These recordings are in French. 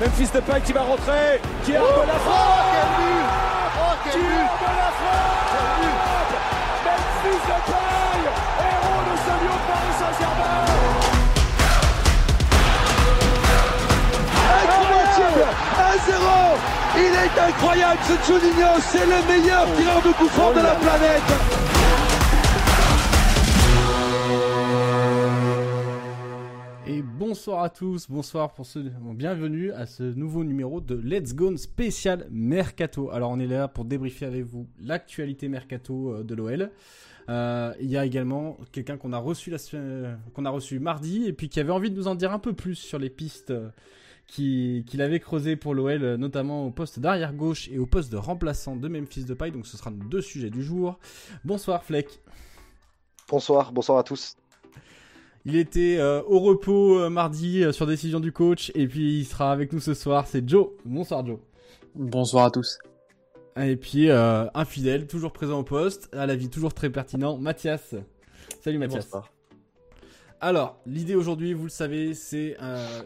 Memphis Depay qui va rentrer, qui a oh, la frappe oh, quel but. Oh quel qui but. La frappe Memphis Depay, héros de ce de Paris Saint-Germain. Incroyable. 1-0 Il est incroyable ce Juninho, c'est le meilleur tireur de franc de la planète bonsoir à tous, bonsoir pour ce bienvenue à ce nouveau numéro de Let's Go spécial Mercato. Alors on est là pour débriefer avec vous l'actualité Mercato euh, de l'OL. Euh, il y a également quelqu'un qu'on a reçu la qu'on a reçu mardi et puis qui avait envie de nous en dire un peu plus sur les pistes euh, qu'il avait creusées pour l'OL, notamment au poste d'arrière gauche et au poste de remplaçant de Memphis de paille. Donc ce sera nos deux sujets du jour. Bonsoir Fleck. Bonsoir, bonsoir à tous. Il était euh, au repos euh, mardi euh, sur décision du coach et puis il sera avec nous ce soir. C'est Joe. Bonsoir Joe. Bonsoir à tous. Et puis un fidèle, toujours présent au poste, à la vie toujours très pertinent, Mathias. Salut Mathias. Bonsoir. Alors, l'idée aujourd'hui, vous le savez, c'est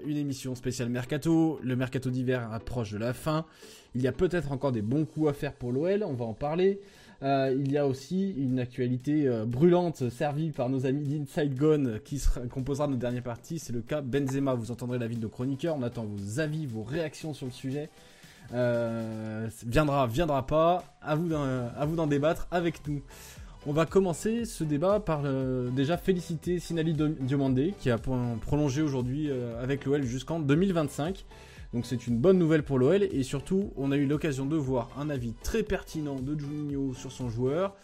une émission spéciale Mercato. Le Mercato d'hiver approche de la fin. Il y a peut-être encore des bons coups à faire pour l'OL, on va en parler. Euh, il y a aussi une actualité euh, brûlante servie par nos amis d'Inside Gone qui composera notre dernière partie. C'est le cas Benzema. Vous entendrez la vie de nos chroniqueurs. On attend vos avis, vos réactions sur le sujet. Euh, viendra, viendra pas. À vous d'en débattre avec nous. On va commencer ce débat par déjà féliciter Sinali Diomandé qui a prolongé aujourd'hui avec l'OL jusqu'en 2025. Donc c'est une bonne nouvelle pour l'OL et surtout on a eu l'occasion de voir un avis très pertinent de Juninho sur son joueur.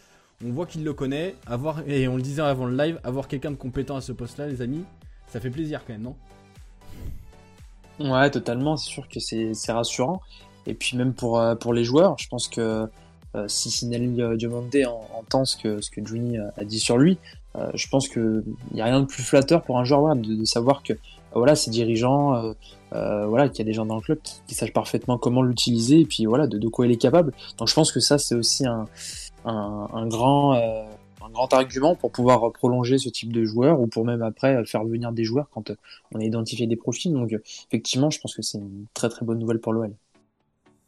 On voit qu'il le connaît, avoir, et on le disait avant le live, avoir quelqu'un de compétent à ce poste-là, les amis, ça fait plaisir quand même, non? Ouais, totalement, c'est sûr que c'est rassurant. Et puis même pour, euh, pour les joueurs, je pense que euh, si Sinelli euh, entend ce que, ce que Juni a dit sur lui, je pense qu'il n'y a rien de plus flatteur pour un joueur de, savoir que voilà, ses dirigeants, euh, voilà, qu'il y a des gens dans le club qui, sachent parfaitement comment l'utiliser et puis voilà de, quoi il est capable. Donc je pense que ça c'est aussi un, un, grand euh, un grand argument pour pouvoir prolonger ce type de joueur ou pour même après faire venir des joueurs quand on a identifié des profils. Donc effectivement, je pense que c'est une très très bonne nouvelle pour l'OL.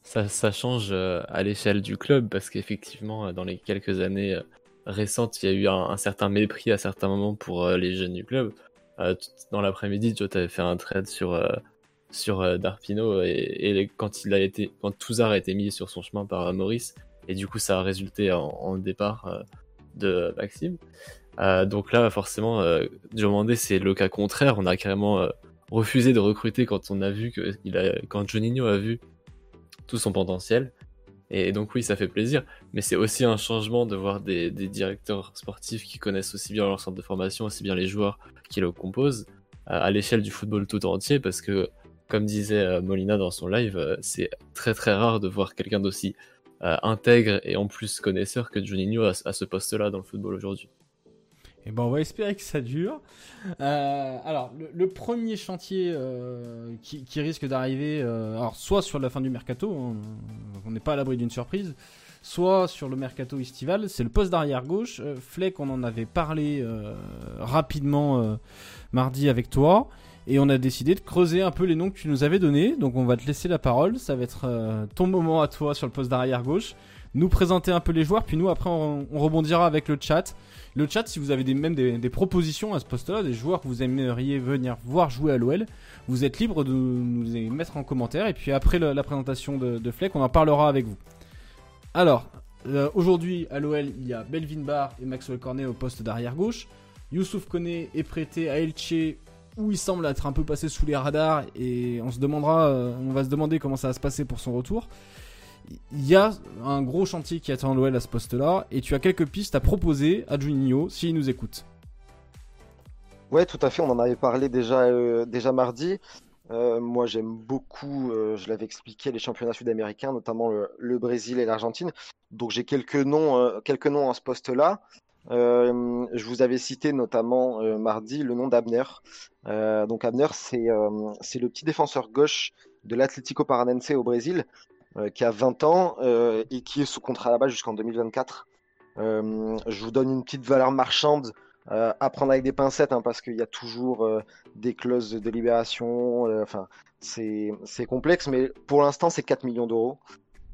Ça, ça, change euh, à l'échelle du club parce qu'effectivement, dans les quelques années récentes, il y a eu un, certain mépris à certains moments pour les jeunes du club. Dans l'après-midi, tu avais fait un trade sur sur euh, Darpino et, quand il a été quand Touzard a été mis sur son chemin par euh, Maurice et du coup ça a résulté en, départ euh, de Maxime. donc là forcément Diomandé c'est le cas contraire, on a carrément refusé de recruter quand on a vu que a quand Juninho a vu tout son potentiel. Et donc oui, ça fait plaisir, mais c'est aussi un changement de voir des, directeurs sportifs qui connaissent aussi bien leur centre de formation, aussi bien les joueurs qui le composent, à l'échelle du football tout entier, parce que comme disait euh, Molina dans son live, euh, c'est très très rare de voir quelqu'un d'aussi euh, intègre et en plus connaisseur que Juninho à, ce poste-là dans le football aujourd'hui. Et eh ben on va espérer que ça dure. alors le, premier chantier qui, risque d'arriver, alors soit sur la fin du mercato, on n'est pas à l'abri d'une surprise, soit sur le mercato estival, c'est le poste d'arrière gauche. Fleck, on en avait parlé rapidement mardi avec toi. Et on a décidé de creuser un peu les noms que tu nous avais donnés. Donc on va te laisser la parole. Ça va être euh, ton moment à toi sur le poste d'arrière gauche. Nous présenter un peu les joueurs. Puis nous, après, on, rebondira avec le chat. Le chat, si vous avez même des, propositions à ce poste-là, des joueurs que vous aimeriez venir voir jouer à l'OL, vous êtes libre de nous les mettre en commentaire. Et puis après la présentation de, Fleck, on en parlera avec vous. Alors, euh, aujourd'hui à l'OL, il y a Belvin Bar et Maxwell Cornet au poste d'arrière gauche. Youssouf Koné est prêté à Elche où il semble être un peu passé sous les radars et on se demandera, euh, on va se demander comment ça va se passer pour son retour. Il y a un gros chantier qui attend l'OL à ce poste-là et tu as quelques pistes à proposer à Juninho s'il nous écoute. Ouais, tout à fait. On en avait parlé déjà, euh, mardi. Euh, moi, j'aime beaucoup, je l'avais expliqué, les championnats sud-américains, notamment le, Brésil et l'Argentine. Donc, j'ai quelques noms, à ce poste-là. Euh, je vous avais cité notamment euh, mardi le nom d'Abner. Euh, donc Abner, c'est le petit défenseur gauche de l'Atlético Paranense au Brésil, qui a 20 ans et qui est sous contrat là-bas jusqu'en 2024. je vous donne une petite valeur marchande à prendre avec des pincettes, hein, parce qu'il y a toujours des clauses de libération. C'est complexe, mais pour l'instant, c'est 4 millions d'euros.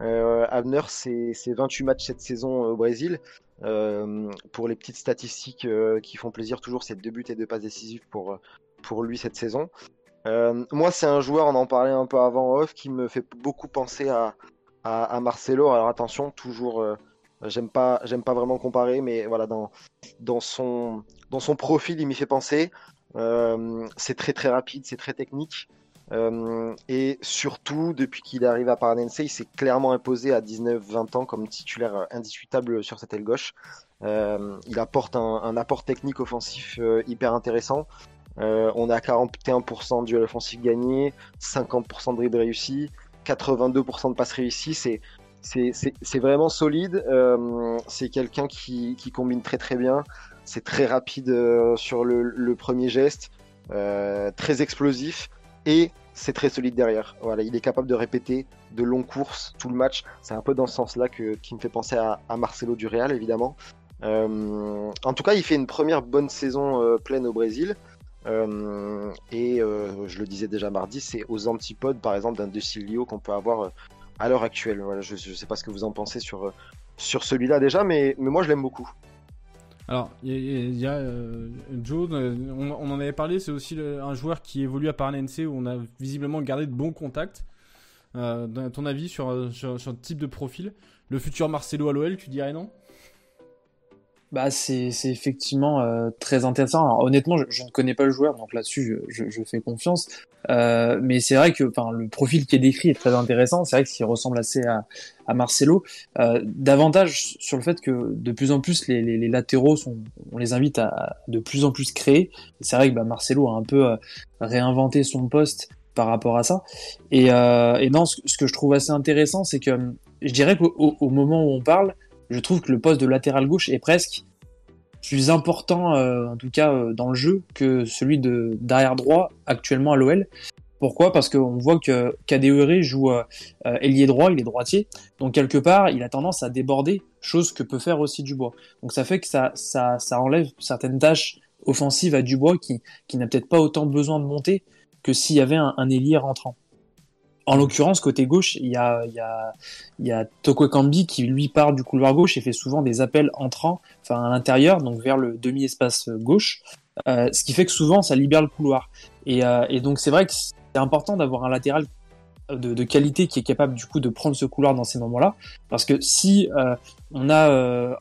Euh, Abner, c'est 28 matchs cette saison au Brésil. pour les petites statistiques qui font plaisir, toujours c'est deux buts et deux passes décisives pour, pour lui cette saison. Moi, c'est un joueur, on en parlait un peu avant off, qui me fait beaucoup penser à, à, Marcelo. Alors attention, toujours, euh, j'aime pas, j'aime pas vraiment comparer, mais voilà, dans, dans, son, dans son profil, il m'y fait penser. Euh, c'est très très rapide, c'est très technique. Euh, et surtout, depuis qu'il arrive à Paranense, il s'est clairement imposé à 19-20 ans comme titulaire indiscutable sur cette aile gauche. il apporte un, apport technique offensif hyper intéressant. On est à 41% de duel offensif gagné, 50% de dribble réussi, 82% de passes réussies, c'est c'est vraiment solide. Euh, c'est quelqu'un qui, qui, combine très très bien. C'est très rapide euh, sur le, premier geste, euh, très explosif et c'est très solide derrière. Voilà, il est capable de répéter de longues courses tout le match. C'est un peu dans ce sens-là que qui me fait penser à, à Marcelo du Real évidemment. en tout cas, il fait une première bonne saison pleine au Brésil. Euh, et euh, je le disais déjà mardi, c'est aux antipodes, par exemple, d'un De Silvio qu'on peut avoir euh, à l'heure actuelle. Je ne sais pas ce que vous en pensez sur, sur celui-là déjà, mais, mais moi je l'aime beaucoup. Alors, il y, a, Joe, on, en avait parlé, c'est aussi un joueur qui évolue à Paranense où on a visiblement gardé de bons contacts. ton avis sur, sur, sur, le type de profil Le futur Marcelo à l'OL, tu dirais non? Bah, c'est effectivement euh, très intéressant. Alors, honnêtement, je, je, ne connais pas le joueur, donc là-dessus, je, je, je, fais confiance. Euh, mais c'est vrai que le profil qui est décrit est très intéressant. C'est vrai qu'il ressemble assez à, à Marcelo. Euh, davantage sur le fait que de plus en plus, les, les, les, latéraux, sont, on les invite à de plus en plus créer. C'est vrai que bah, Marcelo a un peu euh, réinventé son poste par rapport à ça. Et, euh, et non, ce, ce, que je trouve assez intéressant, c'est que je dirais qu'au au moment où on parle, je trouve que le poste de latéral gauche est presque plus important, euh, en tout cas euh, dans le jeu, que celui de derrière droit actuellement à l'OL. Pourquoi? Parce qu'on voit que Kadewere joue euh, ailier droit, il est droitier, donc quelque part il a tendance à déborder, chose que peut faire aussi Dubois. Donc ça fait que ça, enlève certaines tâches offensives à Dubois qui, n'a peut-être pas autant besoin de monter que s'il y avait un ailier rentrant. En l'occurrence, côté gauche, il y a, y Toko qui lui part du couloir gauche et fait souvent des appels entrants, enfin à l'intérieur, donc vers le demi-espace gauche, euh, ce qui fait que souvent ça libère le couloir. Et, euh, donc c'est vrai que c'est important d'avoir un latéral de, qualité qui est capable du coup de prendre ce couloir dans ces moments-là, parce que si euh, on a un,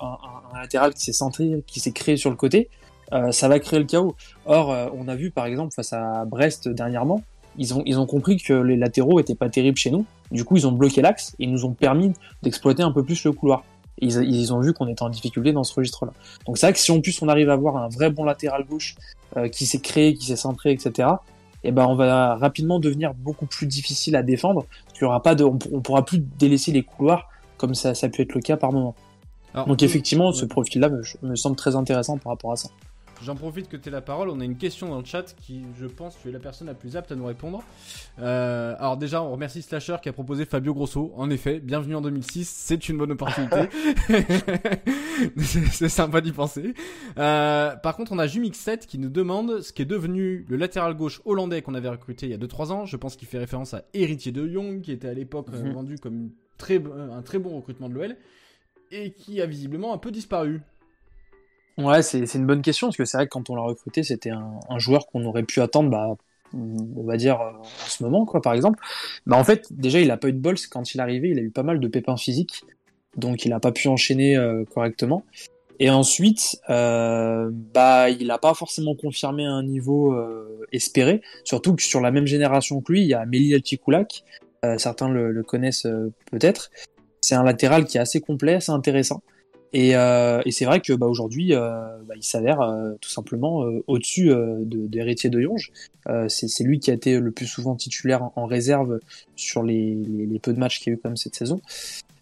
un, latéral qui s'est centré, qui s'est créé sur le côté, ça va créer le chaos. Or, on a vu par exemple face à Brest dernièrement, ils ont, ils ont compris que les latéraux étaient pas terribles chez nous. Du coup, ils ont bloqué l'axe et ils nous ont permis d'exploiter un peu plus le couloir. Et ils, ils ont vu qu'on était en difficulté dans ce registre-là. Donc c'est vrai que si en plus on arrive à avoir un vrai bon latéral gauche euh, qui s'est créé, qui s'est centré, etc. Et eh ben on va rapidement devenir beaucoup plus difficile à défendre. Parce qu'il y aura pas de, on, on, pourra plus délaisser les couloirs comme ça, ça a pu être le cas par moment. Alors, Donc effectivement, ce profil-là me, me semble très intéressant par rapport à ça. J'en profite que tu la parole. On a une question dans le chat qui, je pense, tu es la personne la plus apte à nous répondre. Euh, alors déjà, on remercie Slasher qui a proposé Fabio Grosso. En effet, bienvenue en 2006, c'est une bonne opportunité. c'est sympa d'y penser. Euh, par contre, on a Jumix7 qui nous demande ce qui est devenu le latéral gauche hollandais qu'on avait recruté il y a 2-3 ans. Je pense qu'il fait référence à Héritier de Jong, qui était à l'époque mm -hmm. vendu comme très, un très bon recrutement de l'OL et qui a visiblement un peu disparu. Ouais, c'est une bonne question, parce que c'est vrai que quand on l'a recruté, c'était un, joueur qu'on aurait pu attendre, bah, on va dire, euh, en ce moment, quoi, par exemple. Bah, en fait, déjà, il a pas eu de bol, quand il est arrivé, il a eu pas mal de pépins physiques, donc il a pas pu enchaîner euh, correctement. Et ensuite, euh, bah, il a pas forcément confirmé un niveau espéré, surtout que sur la même génération que lui, il y a Mélie Altikoulak, certains le, le connaissent peut-être. C'est un latéral qui est assez complet, assez intéressant. Et, euh, et c'est vrai que bah, aujourd'hui, euh, bah, il s'avère euh, tout simplement euh, au-dessus euh, d'Héritier de, de Yonge. Euh, c'est lui qui a été le plus souvent titulaire en, en réserve sur les, les, les, peu de matchs qu'il y a eu comme cette saison.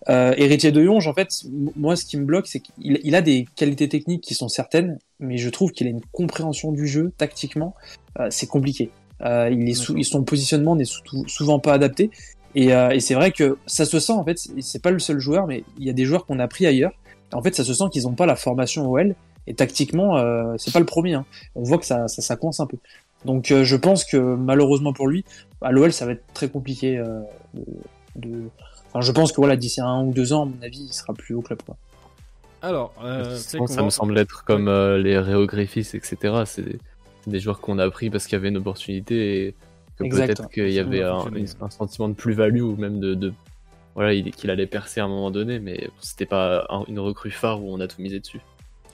Héritier de Yonge, en fait, moi, ce qui me bloque, c'est qu'il il a des qualités techniques qui sont certaines, mais je trouve qu'il a une compréhension du jeu tactiquement. c'est compliqué. il est sous, son positionnement n'est souvent pas adapté. Et, et c'est vrai que ça se sent, en fait, c'est pas le seul joueur, mais il y a des joueurs qu'on a pris ailleurs en fait, ça se sent qu'ils n'ont pas la formation OL Et tactiquement, euh, c'est pas le premier. Hein. On voit que ça, ça, ça coince un peu. Donc euh, je pense que malheureusement pour lui, à l'OL, ça va être très compliqué euh, de, Enfin, je pense que voilà, d'ici un ou deux ans, à mon avis, il sera plus au club. Quoi. Alors, euh, toute c'est façon, qu'on ça me semble être comme euh, les Réo Griffiths, etc. C'est des, joueurs qu'on a pris parce qu'il y avait une opportunité et que peut-être qu'il y avait va un, sentiment de plus-value ou même de, de- voilà, il- qu'il allait percer à un moment donné, mais c'était pas un- une recrue phare où on a tout misé dessus.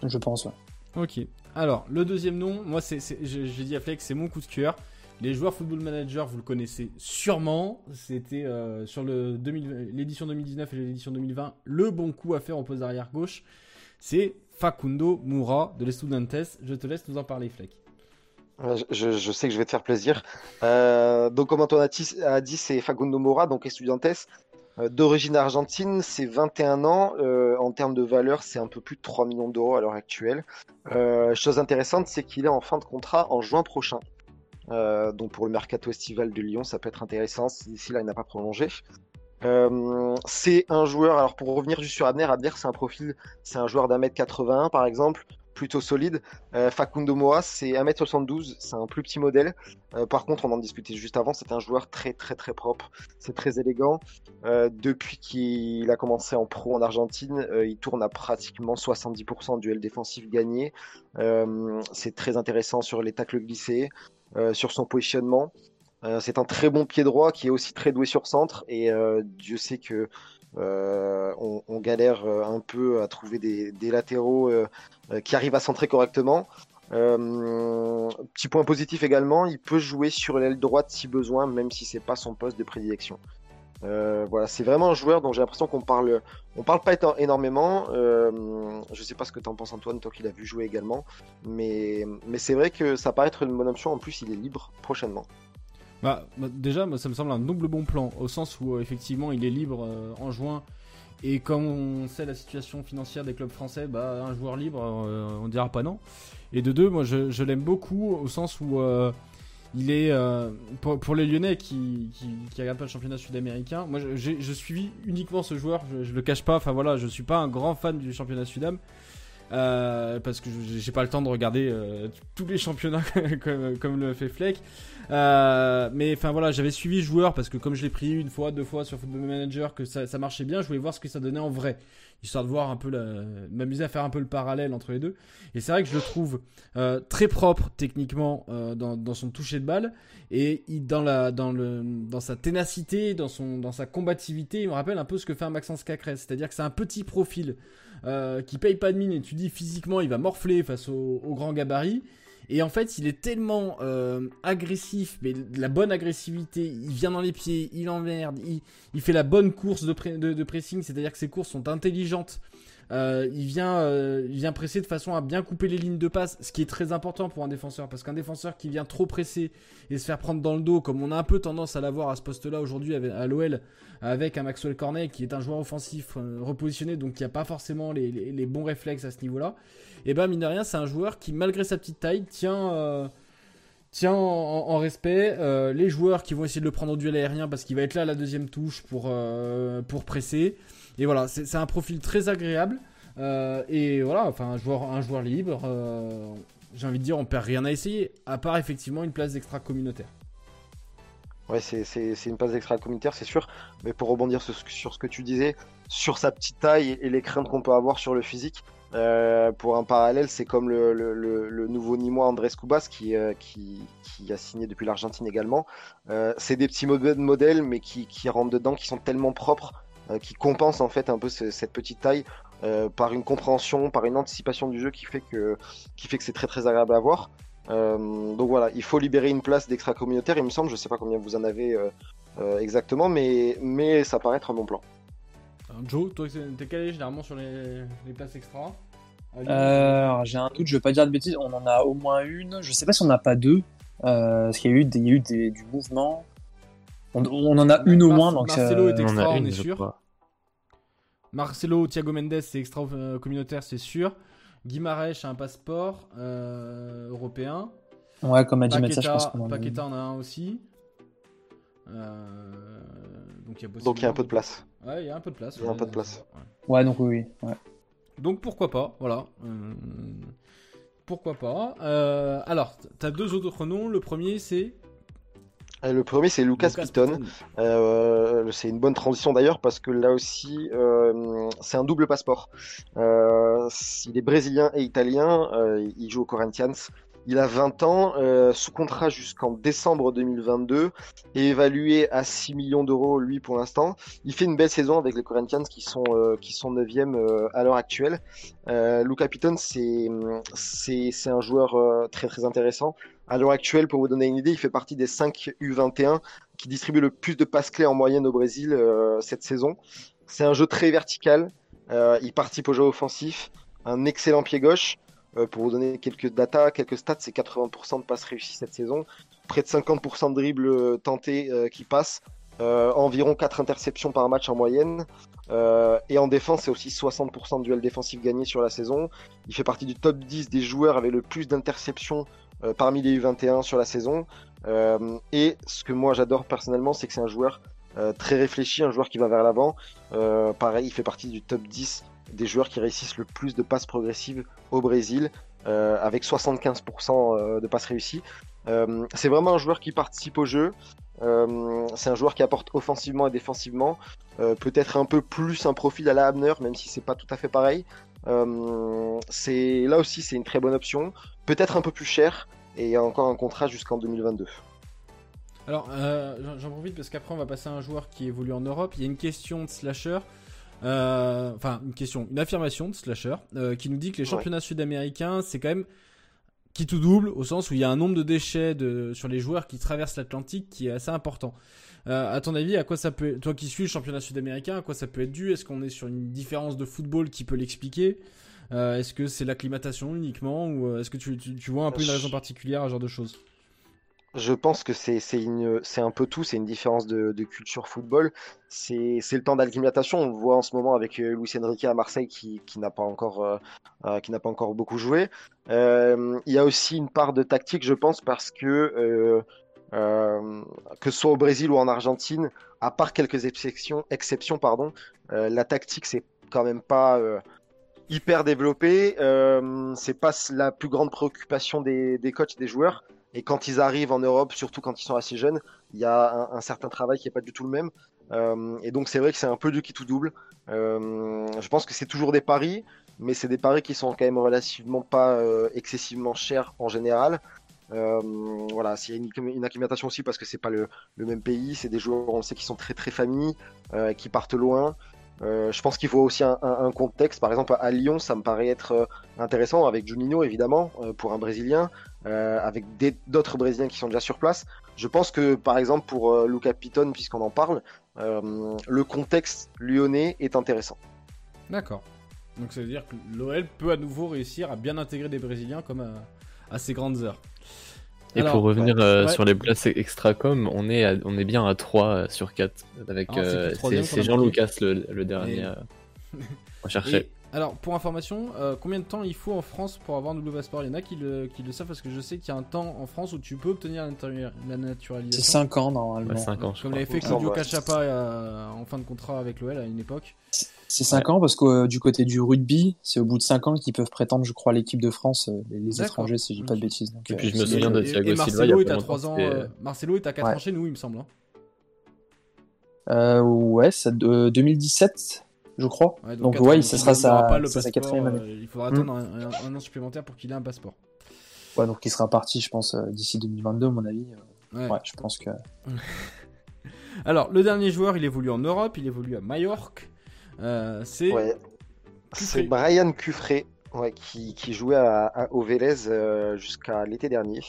Je pense. Ouais. Ok. Alors, le deuxième nom, moi, c'est, je- j'ai dit à Flex, c'est mon coup de cœur. Les joueurs Football Manager, vous le connaissez sûrement. C'était euh, sur le 2000 l'édition 2019 et l'édition 2020, le bon coup à faire au poste d'arrière gauche. C'est Facundo Moura de l'Estudiantes. Je te laisse nous en parler, Fleck. Je, je- je sais que je vais te faire plaisir. Euh, donc, comme Antoine a dit, c'est Facundo Mora, donc Estudiantes, euh, d'origine argentine, c'est 21 ans. Euh, en termes de valeur, c'est un peu plus de 3 millions d'euros à l'heure actuelle. Euh, chose intéressante, c'est qu'il est en fin de contrat en juin prochain. Euh, donc, pour le mercato estival de Lyon, ça peut être intéressant. si D'ici là, il n'a pas prolongé. Euh, c'est un joueur, alors pour revenir juste sur Abner, Abner c'est un profil, c'est un joueur d'un mètre 81 par exemple, plutôt solide. Euh, Facundo Moa, c'est 1m72, c'est un plus petit modèle. Euh, par contre, on en discutait juste avant, c'est un joueur très très très propre, c'est très élégant. Euh, depuis qu'il a commencé en pro en Argentine, il tourne à pratiquement 70% de duels défensifs gagnés. Euh, c'est très intéressant sur les tacles glissés, sur son positionnement. C'est un très bon pied droit qui est aussi très doué sur centre et Dieu sait que euh, on, galère euh, un peu à trouver des, latéraux euh, qui arrivent à centrer correctement. Petit point positif également, il peut jouer sur l'aile droite si besoin, même si c'est pas son poste de prédilection. Voilà, c'est vraiment un joueur dont j'ai l'impression qu'on parle, on parle pas énormément. Je sais pas ce que t'en penses Antoine, toi qui l'as vu jouer également, mais mais c'est vrai que ça paraît être une bonne option. En plus, il est libre prochainement. Bah, bah, déjà, ça me semble un double bon plan, au sens où euh, effectivement il est libre euh, en juin. Et comme on sait la situation financière des clubs français, bah, un joueur libre, euh, on dira pas non. Et de deux, moi je, l'aime beaucoup au sens où il est pour, pour les Lyonnais qui, qui, regardent pas le championnat sud-américain. Moi je suis uniquement ce joueur, je, je le cache pas. Enfin voilà, je suis pas un grand fan du championnat sud-am. Euh, parce que j'ai pas le temps de regarder euh, tous les championnats comme, le fait Fleck. Euh, mais enfin voilà, j'avais suivi joueur parce que comme je l'ai pris une fois, deux fois sur Football Manager, que ça, marchait bien, je voulais voir ce que ça donnait en vrai, histoire de voir un peu, m'amuser à faire un peu le parallèle entre les deux. Et c'est vrai que je le trouve très propre techniquement dans, son toucher de balle et dans sa ténacité, dans sa combativité, il me rappelle un peu ce que fait un Maxence Cacrès, c'est-à-dire que c'est un petit profil euh, qui paye pas de mine et tu dis physiquement il va morfler face au, grand gabarit. Et en fait, il est tellement euh, agressif, mais de la bonne agressivité. Il vient dans les pieds, il emmerde, il, il fait la bonne course de, de pressing, c'est-à-dire que ses courses sont intelligentes. Euh, il, vient, euh, il vient presser de façon à bien couper les lignes de passe, ce qui est très important pour un défenseur, parce qu'un défenseur qui vient trop presser et se faire prendre dans le dos, comme on a un peu tendance à l'avoir à ce poste-là aujourd'hui à l'OL, avec un Maxwell Cornet qui est un joueur offensif euh, repositionné, donc qui n'a pas forcément les, bons réflexes à ce niveau-là, et ben mine de rien, c'est un joueur qui, malgré sa petite taille, tient, en, respect les joueurs qui vont essayer de le prendre au duel aérien parce qu'il va être là à la deuxième touche pour, pour presser. Et voilà, c'est un profil très agréable. Euh, et voilà, enfin, un joueur, un joueur libre. euh, J'ai envie de dire, on perd rien à essayer, à part effectivement une place d'extra communautaire. Ouais, c'est une passe extra-communautaire, c'est sûr. Mais pour rebondir sur, ce- que tu disais, sur sa petite taille et les craintes qu'on peut avoir sur le physique, euh, pour un parallèle, c'est comme le, nouveau Nîmois Andrés Cubas qui, a signé depuis l'Argentine également. C'est des petits modèles, mais qui, rentrent dedans, qui sont tellement propres, qui compensent en fait un peu ce- cette petite taille euh, par une compréhension, par une anticipation du jeu qui fait que, qui fait que c'est très très agréable à voir. Euh, donc voilà, il faut libérer une place d'extra communautaire, il me semble, je sais pas combien vous en avez euh, euh, exactement, mais, mais ça paraît être un bon plan. Alors, Joe, toi, t'es calé généralement sur les, les places extra? Euh, alors, j'ai un doute, je veux pas dire de bêtises, on en a au moins une. Je sais pas si on en a pas deux, euh, parce qu'il y a eu, des- il y a eu des- du mouvement. On, on en a une au moins, donc Marcelo On en extra, on est je sûr. Marcelo, Thiago Mendes, c'est extra euh, communautaire, c'est sûr. Guimarães a un passeport euh, européen. ouais, comme a dit Mathias, je Paqueta, pense qu'on en a Paqueta en a un aussi. Euh, donc il y a Donc il y a un peu de place. Ouais, il y a un peu de place. Il y a un ouais. peu de place. Ouais. Ouais, donc oui, oui. Ouais. Donc pourquoi pas, voilà. Euh, pourquoi pas. Euh, alors, tu as deux autres noms. Le premier, c'est. Euh, le premier, c'est Lucas, Piton. c'est une bonne transition d'ailleurs parce que là aussi, c'est un double passeport. il est brésilien et italien. il joue au Corinthians. Il a 20 ans, euh, sous contrat jusqu'en décembre 2022 et évalué à 6 millions d'euros lui pour l'instant. Il fait une belle saison avec les Corinthians qui sont euh, qui sont 9e euh, à l'heure actuelle. Euh, Luca Piton c'est c'est un joueur euh, très très intéressant. À l'heure actuelle, pour vous donner une idée, il fait partie des 5 U21 qui distribuent le plus de passes clés en moyenne au Brésil cette saison. C'est un jeu très vertical. il participe au jeu offensif, un excellent pied gauche. Euh, pour vous donner quelques datas, quelques stats, c'est 80% de passes réussies cette saison, près de 50% de dribbles euh, tentés euh, qui passent, environ 4 interceptions par match en moyenne. et en défense, c'est aussi 60% de duels défensifs gagnés sur la saison. Il fait partie du top 10 des joueurs avec le plus d'interceptions parmi les U21 sur la saison. et ce que moi j'adore personnellement, c'est que c'est un joueur très réfléchi, un joueur qui va vers l'avant. pareil, il fait partie du top 10 des joueurs qui réussissent le plus de passes progressives au Brésil, euh, avec 75% euh, de passes réussies. Euh, c'est vraiment un joueur qui participe au jeu. c'est un joueur qui apporte offensivement et défensivement. Peut-être un peu plus un profil à la Abner, même si c'est pas tout à fait pareil. là aussi c'est une très bonne option. Peut-être un peu plus cher et il y a encore un contrat jusqu'en 2022. Alors, j'en profite parce qu'après on va passer à un joueur qui évolue en Europe. Il y a une question de slasher. Euh, enfin, une question, une affirmation de Slasher euh, qui nous dit que les championnats sud-américains, c'est quand même qui tout double au sens où il y a un nombre de déchets de, sur les joueurs qui traversent l'Atlantique qui est assez important. Euh, à ton avis, à quoi ça peut, toi qui suis le championnat sud-américain, à quoi ça peut être dû? Est-ce qu'on est sur une différence de football qui peut l'expliquer? Est-ce que c'est l'acclimatation uniquement ou est-ce que tu, tu, vois un peu une raison particulière à ce genre de choses? Je pense que c'est un peu tout, c'est une différence de, culture football. C'est le temps d'acclimatation. On le voit en ce moment avec euh, Luis Enrique à Marseille qui, n'a pas encore euh, euh, qui n'a pas encore beaucoup joué. il y a aussi une part de tactique, je pense, parce que que ce soit au Brésil ou en Argentine, à part quelques exceptions, exceptions pardon, la tactique c'est quand même pas hyper développé. c'est pas la plus grande préoccupation des, des coachs des joueurs. Et quand ils arrivent en Europe, surtout quand ils sont assez jeunes, il y a un, certain travail qui n'est pas du tout le même. Euh, et donc c'est vrai que c'est un peu du qui tout double. Euh, je pense que c'est toujours des paris, mais c'est des paris qui sont quand même relativement pas euh, excessivement chers en général. voilà, une, une, acclimatation aussi parce que c'est pas le, le, même pays, c'est des joueurs on sait qui sont très très familles, qui partent loin. Euh, je pense qu'il faut aussi un, contexte. Par exemple, à Lyon, ça me paraît être euh, intéressant avec Juninho, évidemment, euh, pour un Brésilien, avec d'autres Brésiliens qui sont déjà sur place. Je pense que, par exemple, pour Luca Piton, puisqu'on en parle, le contexte lyonnais est intéressant. D'accord. Donc ça veut dire que l'OL peut à nouveau réussir à bien intégrer des Brésiliens comme à, à ses grandes heures. Et pour revenir euh, sur les places extracom, on est, on est bien à 3 euh, sur 4. Avec, euh, c'est Jean-Lucas le, dernier. on cherchait. alors, pour information, combien de temps il faut en France pour avoir un double passeport Il y en a qui le, qui le savent parce que je sais qu'il y a un temps en France où tu peux obtenir la naturalisation. C'est 5 ans normalement. 5 ans, Comme l'avait fait Claudio Cachapa en fin de contrat avec l'OL à une époque. C'est 5 ans parce que euh, du côté du rugby, c'est au bout de 5 ans qu'ils peuvent prétendre, je crois, l'équipe de France, euh, les, étrangers, si je dis pas de bêtises. et puis je me euh, souviens de Thiago Silva. Marcelo est à 3 ans. Marcelo est à 4 ans chez nous, il me semble. Hein. ouais, c'est 2017, je crois. donc, ouais, ça sera sa, quatrième année. il faudra attendre hmm. un, an supplémentaire pour qu'il ait un passeport. Ouais, donc il sera parti, je pense, d'ici 2022, à mon avis. Ouais. je pense que. Alors, le dernier joueur, il évolue en Europe, il évolue à Majorque. Euh, c'est c'est Brian Cuffré qui, qui, jouait à, au Vélez euh, jusqu'à l'été dernier.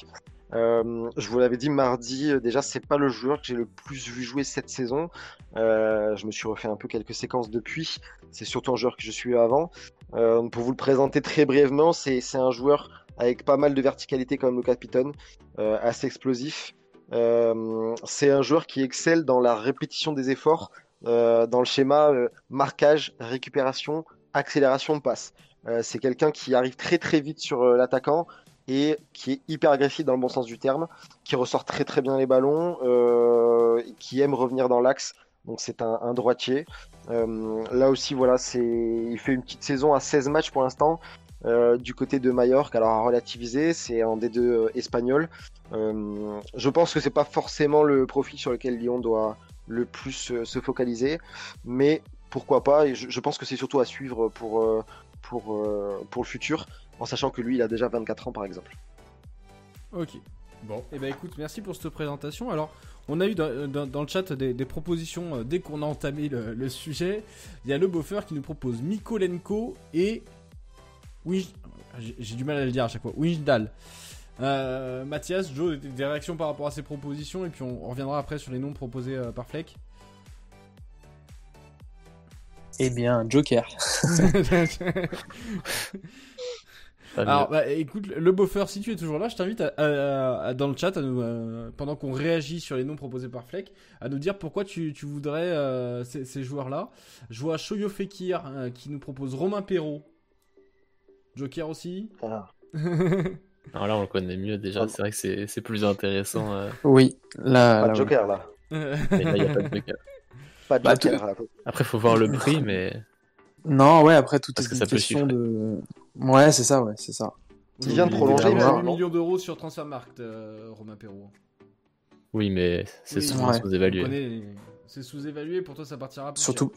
Euh, je vous l'avais dit mardi, déjà c'est pas le joueur que j'ai le plus vu jouer cette saison. je me suis refait un peu quelques séquences depuis. C'est surtout un joueur que je suis avant. pour vous le présenter très brièvement, c'est un joueur avec pas mal de verticalité comme le capitaine, assez explosif. c'est un joueur qui excelle dans la répétition des efforts euh, dans le schéma euh, marquage, récupération, accélération de passe. Euh, c'est quelqu'un qui arrive très très vite sur l'attaquant et qui est hyper agressif dans le bon sens du terme, qui ressort très très bien les ballons, qui aime revenir dans l'axe Donc c'est un, un droitier. Euh, là aussi, voilà, c'est, il fait une petite saison à 16 matchs pour l'instant. Euh, du côté de Mallorca, alors à relativiser, c'est deux euh, espagnols. Euh, je pense que c'est pas forcément le profil sur lequel Lyon doit le plus euh, se focaliser, mais pourquoi pas. Et je, pense que c'est surtout à suivre pour, euh, pour, euh, pour le futur, en sachant que lui, il a déjà 24 ans par exemple. Ok. Bon, et eh ben écoute, merci pour cette présentation. Alors, on a eu dans, le chat des, propositions dès qu'on a entamé le, sujet. Il y a le buffer qui nous propose Mikolenko et. Oui, j'ai j'ai du mal à le dire à chaque fois. Wijndal. Euh, Mathias, Joe, des, réactions par rapport à ces propositions et puis on, on reviendra après sur les noms proposés euh, par Fleck. Eh bien, Joker. Alors, bah, écoute, le buffer, si tu es toujours là, je t'invite à, à- à- dans le chat, à nous, euh, pendant qu'on réagit sur les noms proposés par Fleck, à nous dire pourquoi tu, tu voudrais euh, ces, ces joueurs-là. Je vois Shoyo Fekir euh, qui nous propose Romain Perrault. Joker aussi. Voilà. Alors là, on le connaît mieux déjà. Ah. C'est vrai que c'est c'est plus intéressant. euh, Oui, là, Pas là, de Joker là. mais là, il y a pas de Joker. Pas de Bah, Joker là. Après, faut voir le prix, mais. Non, ouais, après, tout Parce est que une ça question de. Ouais, c'est ça, ouais, c'est ça. Il vient de prolonger, il a mais 8 non millions d'euros sur Transfermarkt, euh, Romain Perrault. oui, mais c'est Oui, souvent ouais. Sous-évalué. connaît- C'est sous-évalué, pour toi ça partira plus Surtout,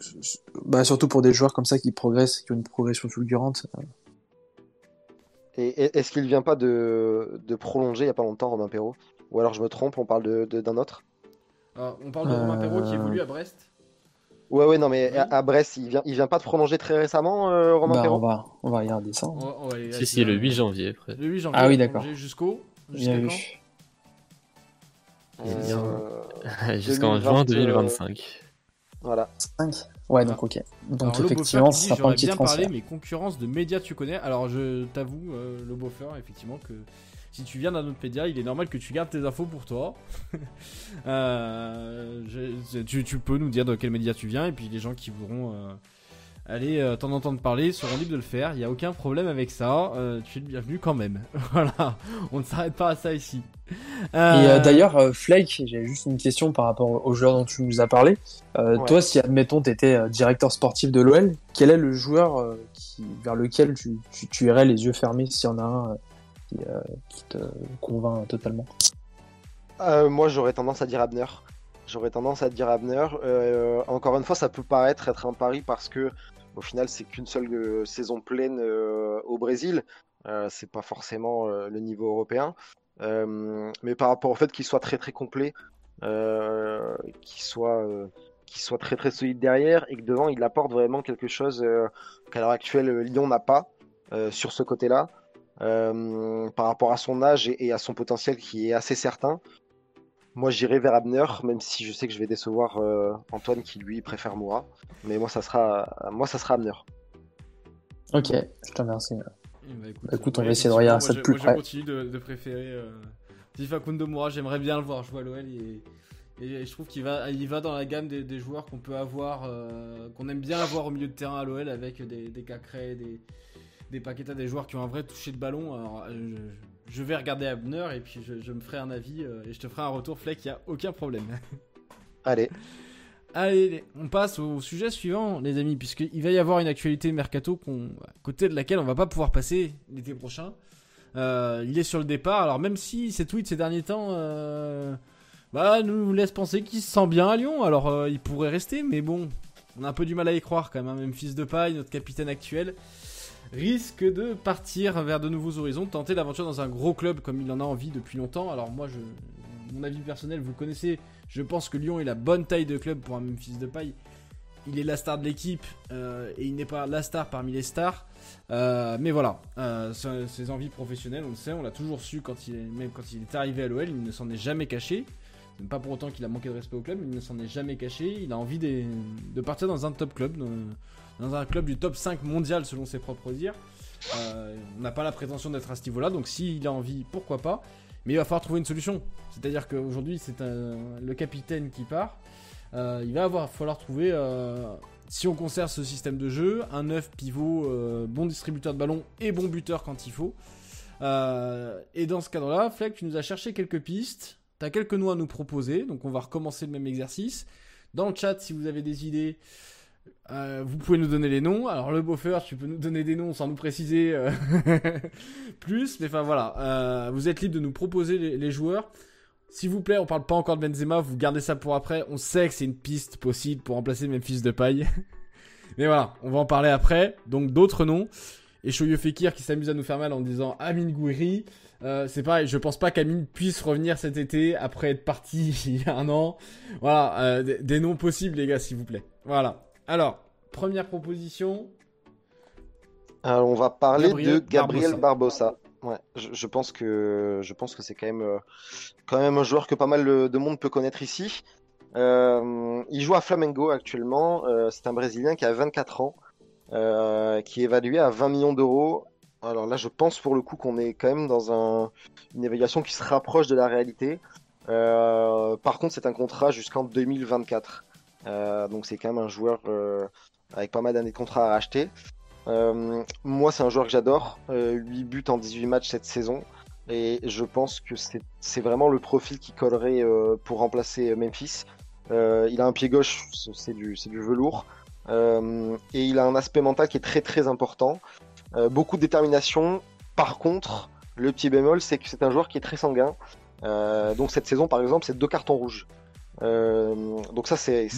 bah, surtout pour des joueurs comme ça qui progressent, qui ont une progression fulgurante. Et est-ce qu'il vient pas de, de prolonger il y a pas longtemps, Romain Perrault? Ou alors je me trompe, on parle de- de- d'un autre? Ah, on parle de Romain Perrault qui Euh, évolue à Brest. Ouais, ouais, non, mais Oui. à, à Brest, il vient, il vient pas de prolonger très récemment, euh, Romain Bah, on Perrault va, on va regarder ça. On va- on va aller Si, si, le euh, 8 janvier. Après. Le 8 janvier. Ah oui, d'accord. Jusqu'au. Bien Jusqu'à vu. Euh, Jusqu'en 2020, juin euh, 2025. Voilà. 5 Ouais, donc ok. Donc Alors, effectivement, j'aurais petit bien transfert. parlé, mais concurrence de médias tu connais. Alors je t'avoue, euh, le Beaufort, effectivement, que si tu viens d'un autre média, il est normal que tu gardes tes infos pour toi. Euh, je- tu, tu peux nous dire de quel média tu viens, et puis les gens qui voudront euh, aller euh, t'en entendre parler seront libres de le faire. Il n'y a aucun problème avec ça. Tu es le bienvenu quand même. voilà, on ne s'arrête pas à ça ici. Et euh, Euh, d'ailleurs, euh, Flake, j'ai juste une question par rapport au joueur dont tu nous as parlé. Ouais. Toi, si admettons tu étais directeur sportif de l'OL, quel est le joueur qui, vers lequel tu, tu, tu irais les yeux fermés s'il y en a un qui, qui te convainc totalement? Moi, j'aurais tendance à dire Abner. J'aurais tendance à dire Abner. Euh, encore une fois, ça peut paraître être un pari parce que, au final, c'est qu'une seule euh, saison pleine euh, au Brésil. C'est pas forcément le niveau européen. Euh, mais par rapport au fait qu'il soit très très complet, euh, qu'il soit, euh, soit très très solide derrière et que devant il apporte vraiment quelque chose qu'à l'heure actuelle Lyon n'a pas sur ce côté-là. Par rapport à son âge et, à son potentiel qui est assez certain. Moi, j'irai vers Abner, même si je sais que je vais décevoir Antoine qui lui préfère Moura. Mais moi, ça sera, moi, ça sera Abner. Ok, je te remercie. Écoute, Bah, écoute, on va essayer de regarder ça de plus je- moi, près. Je continue de, de préférer euh, Di Facundo Moura. J'aimerais bien le voir jouer à l'OL et, et je trouve qu'il va, il va dans la gamme des, des joueurs qu'on peut avoir, euh, qu'on aime bien avoir au milieu de terrain à l'OL avec des, des Cacré, des, des Paqueta, des joueurs qui ont un vrai toucher de ballon. Alors, euh, je, je vais regarder Abner et puis je, je me ferai un avis euh, et je te ferai un retour, Fleck, il n'y a aucun problème. Allez, Allez, on passe au sujet suivant, les amis, puisqu'il va y avoir une actualité mercato qu'on, à côté de laquelle on va pas pouvoir passer l'été prochain. Euh, il est sur le départ, alors même si ses tweets ces derniers temps euh, bah, nous laissent penser qu'il se sent bien à Lyon, alors euh, il pourrait rester, mais bon, on a un peu du mal à y croire quand même, hein, même fils de paille, notre capitaine actuel risque de partir vers de nouveaux horizons, tenter l'aventure dans un gros club comme il en a envie depuis longtemps. Alors moi, je, mon avis personnel, vous connaissez, je pense que Lyon est la bonne taille de club pour un même fils de paille. Il est la star de l'équipe euh, et il n'est pas la star parmi les stars. Euh, mais voilà, euh, ses, ses envies professionnelles, on le sait, on l'a toujours su quand il est, même quand il est arrivé à l'OL, il ne s'en est jamais caché. Pas pour autant qu'il a manqué de respect au club, il ne s'en est jamais caché. Il a envie de partir dans un top club, dans, dans un club du top 5 mondial selon ses propres dires. Euh, on n'a pas la prétention d'être à ce niveau-là, donc s'il a envie, pourquoi pas. Mais il va falloir trouver une solution. C'est-à-dire qu'aujourd'hui, c'est le capitaine qui part. Euh, il va avoir, falloir trouver, euh, si on conserve ce système de jeu, un 9 pivot, euh, bon distributeur de ballon et bon buteur quand il faut. Et dans ce cadre-là, Fleck, tu nous as cherché quelques pistes. Tu as quelques noms à nous proposer, donc on va recommencer le même exercice. dans le chat si vous avez des idées. Vous pouvez nous donner les noms. Alors le buffer, tu peux nous donner des noms sans nous préciser plus, mais enfin voilà, vous êtes libre de nous proposer les, joueurs. S'il vous plaît, on parle pas encore de Benzema, vous gardez ça pour après. On sait que c'est une piste possible pour remplacer Memphis de paille. mais voilà, on va en parler après. Donc d'autres noms et Shoyo Fekir qui s'amuse à nous faire mal en disant Amin Gouiri. Euh, c'est pareil, je pense pas qu'Amin puisse revenir cet été après être parti il y a un an. Voilà, euh, des, noms possibles les gars s'il vous plaît. Voilà. Alors, première proposition. Alors, on va parler de Gabriel Barbosa. Ouais, je, pense que je pense que c'est quand même euh, quand même un joueur que pas mal de monde peut connaître ici. il joue à Flamengo actuellement. c'est un Brésilien qui a 24 ans. Euh, qui est évalué à 20 millions d'euros. Alors là, je pense pour le coup qu'on est quand même dans un, une évaluation qui se rapproche de la réalité. Euh, par contre, c'est un contrat jusqu'en 2024. Euh, donc c'est quand même un joueur avec pas mal d'années de contrat à racheter. moi, c'est un joueur que j'adore. 8 buts en 18 matchs cette saison. Et je pense que c'est vraiment le profil qui collerait pour remplacer Memphis. il a un pied gauche, c'est du, velours. Euh, et il a un aspect mental qui est très très important. Euh, beaucoup de détermination. Par contre, le petit bémol, c'est que c'est un joueur qui est très sanguin. Euh, donc cette saison, par exemple, c'est deux cartons rouges. Donc ça, c'est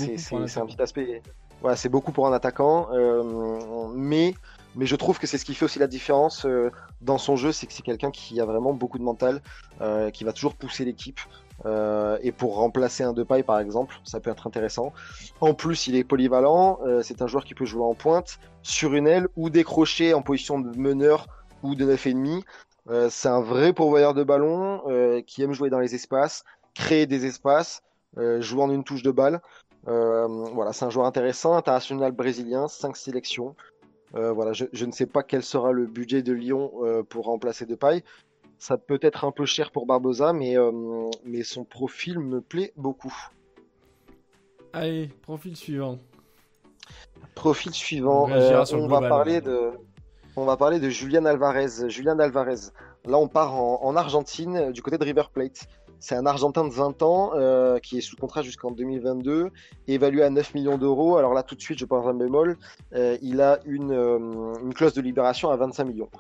un petit aspect. Voilà, c'est beaucoup pour un attaquant. mais mais je trouve que c'est ce qui fait aussi la différence dans son jeu, c'est que c'est quelqu'un qui a vraiment beaucoup de mental, qui va toujours pousser l'équipe. Euh, et pour remplacer un Depay par exemple, ça peut être intéressant. En plus, il est polyvalent, euh, c'est un joueur qui peut jouer en pointe, sur une aile ou décrocher en position de meneur ou de 9,5. Euh, c'est un vrai pourvoyeur de ballon euh, qui aime jouer dans les espaces, créer des espaces, jouer en une touche de balle. voilà, c'est un joueur intéressant, international brésilien, 5 sélections. voilà, je, je, ne sais pas quel sera le budget de Lyon pour remplacer Depay. Ça peut être un peu cher pour Barbosa, mais, euh, mais son profil me plaît beaucoup. Allez, profil suivant. Profil suivant, on, euh, va parler de, on va parler de Julian Alvarez. Julian Alvarez. Là, on part en, Argentine, du côté de River Plate. C'est un Argentin de 20 ans euh, qui est sous contrat jusqu'en 2022, évalué à 9 millions d'euros. Alors là, tout de suite, je pense un bémol. il a une, une clause de libération à 25 millions.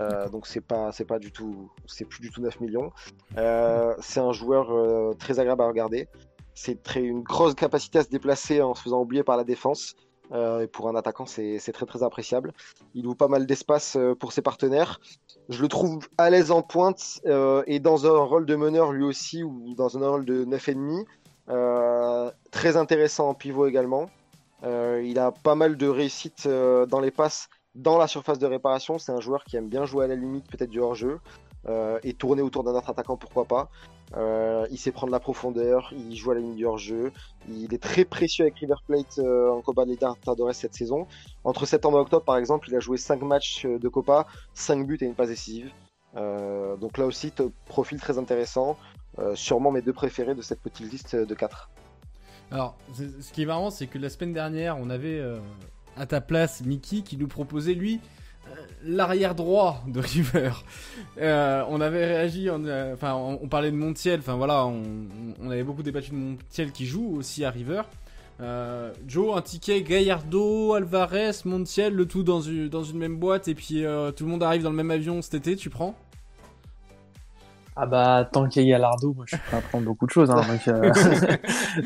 Euh, donc c'est pas c'est pas du tout c'est plus du tout 9 millions. Euh, c'est un joueur euh, très agréable à regarder. C'est très une grosse capacité à se déplacer en se faisant oublier par la défense. Et pour un attaquant, c'est très très appréciable. Il ouvre pas mal d'espace pour ses partenaires. Je le trouve à l'aise en pointe et dans un rôle de meneur lui aussi ou dans un rôle de 9,5. très intéressant en pivot également. il a pas mal de réussite dans les passes dans la surface de réparation, c'est un joueur qui aime bien jouer à la limite peut-être du hors-jeu euh, et tourner autour d'un autre attaquant, pourquoi pas. Euh, il sait prendre la profondeur, il joue à la limite du hors-jeu. Il est très précieux avec River Plate euh, en Copa Libertadores cette saison. Entre septembre et octobre, par exemple, il a joué 5 matchs de Copa, 5 buts et une passe décisive. donc là aussi, profil très intéressant. sûrement mes deux préférés de cette petite liste de 4. Alors, ce qui est marrant, c'est que la semaine dernière, on avait à ta place Mickey qui nous proposait lui l'arrière droit de River. Euh, on avait réagi, on, enfin on, parlait de Montiel, enfin voilà, on, avait beaucoup débattu de Montiel qui joue aussi à River. Euh, Joe, un ticket Gallardo, Alvarez, Montiel, le tout dans une, dans une même boîte et puis tout le monde arrive dans le même avion cet été, tu prends? Ah bah tant qu'il y a Galardo, moi je peux apprendre beaucoup de choses. Hein, donc, euh,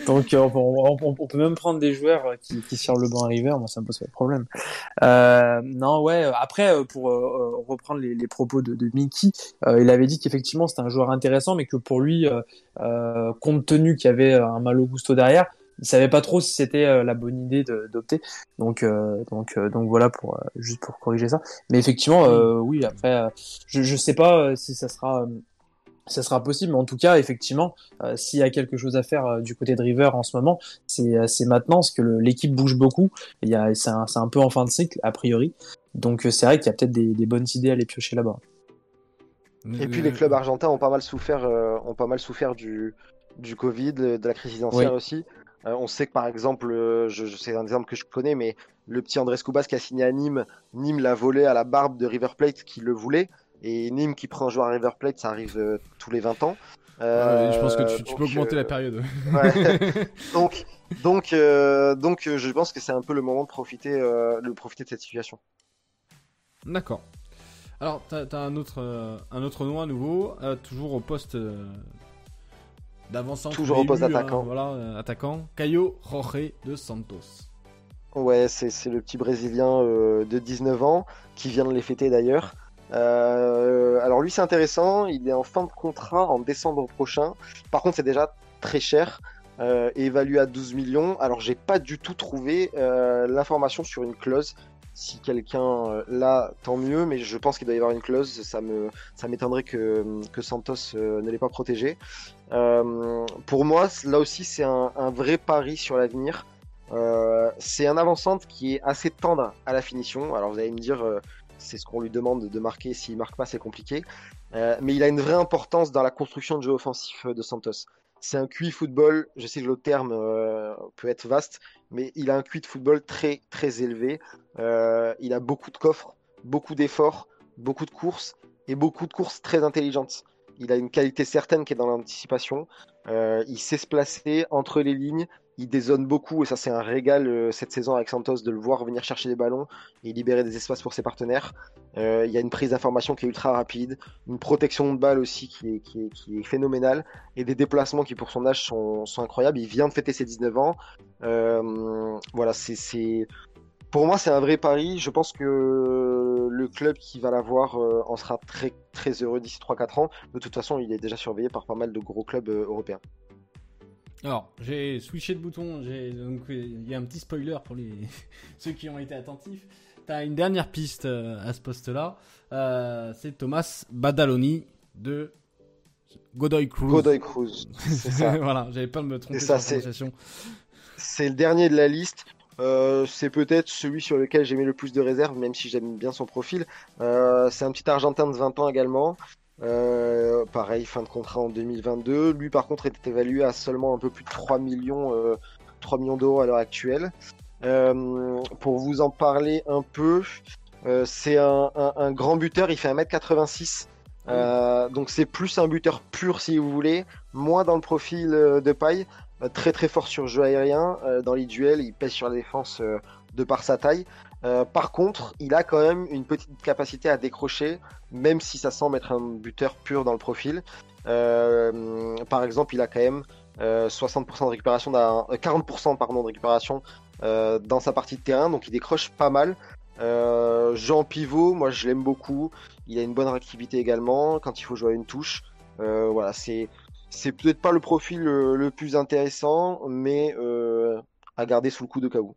donc euh, on, peut même prendre des joueurs qui, qui sur le banc à River, moi ça me pose pas de problème. Euh, non ouais. Après pour reprendre les, les, propos de, de Mickey, il avait dit qu'effectivement c'était un joueur intéressant, mais que pour lui, compte tenu qu'il y avait un Malo Gusto derrière, il savait pas trop si c'était la bonne idée d'opter. Donc donc donc voilà pour juste pour corriger ça. Mais effectivement oui après je je sais pas si ça sera ça sera possible. Mais en tout cas, effectivement, euh, s'il y a quelque chose à faire euh, du côté de River en ce moment, c'est euh, maintenant, parce que l'équipe bouge beaucoup. Il y a, c'est un, un, peu en fin de cycle, a priori. Donc c'est vrai qu'il y a peut-être des, des, bonnes idées à les piocher là-bas. Et puis les clubs argentins ont pas mal souffert, ont pas mal souffert du, du Covid, de la crise financière aussi. on sait que par exemple, je, je c'est un exemple que je connais, mais le petit Andrés Cubas qui a signé à Nîmes, Nîmes l'a volé à la barbe de River Plate qui le voulait. Et Nîmes qui prend un joueur à River Plate, ça arrive euh, tous les 20 ans. Ouais, je pense que tu, tu donc, peux augmenter euh, la période. ouais. donc, donc, euh, donc, euh, je pense que c'est un peu le moment de profiter, euh, de profiter de cette situation. D'accord. Alors, t'as as un autre, euh, un autre nom à nouveau, euh, toujours au poste euh, d'avant-centre. Toujours au poste hein, d'attaquant. voilà, euh, attaquant. Caio Jorge de Santos. Ouais, c'est le petit Brésilien euh, de 19 ans qui vient de les fêter d'ailleurs. Euh, alors lui, c'est intéressant. Il est en fin de contrat en décembre prochain. Par contre, c'est déjà très cher, euh, évalué à 12 millions. Alors, j'ai pas du tout trouvé euh, l'information sur une clause. Si quelqu'un euh, l'a, tant mieux. Mais je pense qu'il doit y avoir une clause. Ça me, ça m'étonnerait que, que Santos euh, ne l'ait pas protégé. Euh, pour moi, là aussi, c'est un, un vrai pari sur l'avenir. Euh, c'est un avant-centre qui est assez tendre à la finition. Alors vous allez me dire, euh, c'est ce qu'on lui demande de marquer. S'il marque pas, c'est compliqué. Euh, mais il a une vraie importance dans la construction de jeu offensif de Santos. C'est un QI football. Je sais que le terme euh, peut être vaste, mais il a un QI de football très très élevé. Euh, il a beaucoup de coffres, beaucoup d'efforts, beaucoup de courses et beaucoup de courses très intelligentes. Il a une qualité certaine qui est dans l'anticipation. Il sait se placer entre les lignes il dézone beaucoup et ça c'est un régal euh, cette saison avec Santos de le voir venir chercher des ballons et libérer des espaces pour ses partenaires. Euh, il y a une prise d'information qui est ultra rapide, une protection de balle aussi qui est, phénoménale et des déplacements qui pour son âge sont, incroyables. Il vient de fêter ses 19 ans. Euh, voilà, c'est pour moi c'est un vrai pari. Je pense que le club qui va l'avoir en sera très très heureux d'ici 3-4 ans. De toute façon, il est déjà surveillé par pas mal de gros clubs européens. Alors, j'ai switché de bouton, donc il y a un petit spoiler pour les ceux qui ont été attentifs. T'as une dernière piste euh, à ce poste-là, euh, c'est Thomas Badaloni de Godoy Cruz. Godoy Cruz, c'est ça. voilà, j'avais pas de me tromper C'est sur ça, la c'est- le dernier de la liste. Euh, c'est peut-être celui sur lequel j'ai mis le plus de réserve, même si j'aime bien son profil. Euh, c'est un petit Argentin de 20 ans également. Euh, pareil, fin de contrat en 2022. Lui, par contre, est évalué à seulement un peu plus de 3 millions, euh, 3 millions d'euros à l'heure actuelle. Euh, pour vous en parler un peu, c'est un, un- un grand buteur. Il fait 1m86. Euh, donc c'est plus un buteur pur si vous voulez, moins dans le profil de paille. Très très fort sur jeu aérien. Dans les duels, il pèse sur la défense de par sa taille. Euh, par contre, il a quand même une petite capacité à décrocher, même si ça semble être un buteur pur dans le profil. Euh, par exemple, il a quand même euh, 60% de récupération, d'un- euh, 40% pardon, de récupération euh, dans sa partie de terrain, donc il décroche pas mal. Euh, Jean Pivot, moi je l'aime beaucoup. Il a une bonne réactivité également quand il faut jouer à une touche. Euh, voilà, c'est c'est peut-être pas le profil le, le plus intéressant, mais euh, à garder sous le coup de cas où.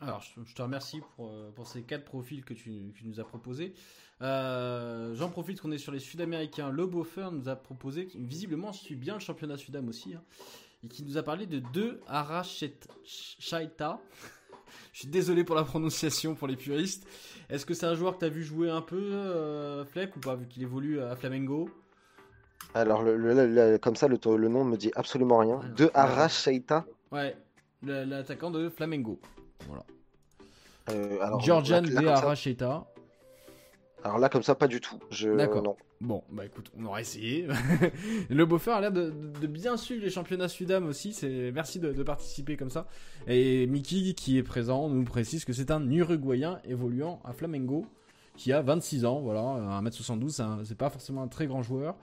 Alors, je, te remercie pour, euh, pour ces quatre profils que tu, que tu nous as proposés. Euh, J'en profite qu'on est sur les Sud-Américains. Le Boffer nous a proposé, visiblement, suit bien le championnat Sudam aussi, hein, et qui nous a parlé de deux Arashaita. Je suis désolé pour la prononciation pour les puristes. Est-ce que c'est un joueur que tu as vu jouer un peu, euh, Fleck, ou pas, vu qu'il évolue à Flamengo? Alors, le, le- le- comme ça, le, le nom ne me dit absolument rien. Ouais, De. Arashaita. Ouais, l'attaquant de Flamengo. Voilà. Euh, alors, Georgian là- de Aracheta. alors là, comme ça, pas du tout. Je, D'accord. non. Bon, bah écoute, on aura essayé. le Boffer a l'air de, de- de bien suivre les championnats Sudam aussi. C'est merci de, de participer comme ça. Et Mickey qui est présent nous précise que c'est un Uruguayen évoluant à Flamengo qui a 26 ans. Voilà, 1m72, c'est pas forcément un très grand joueur.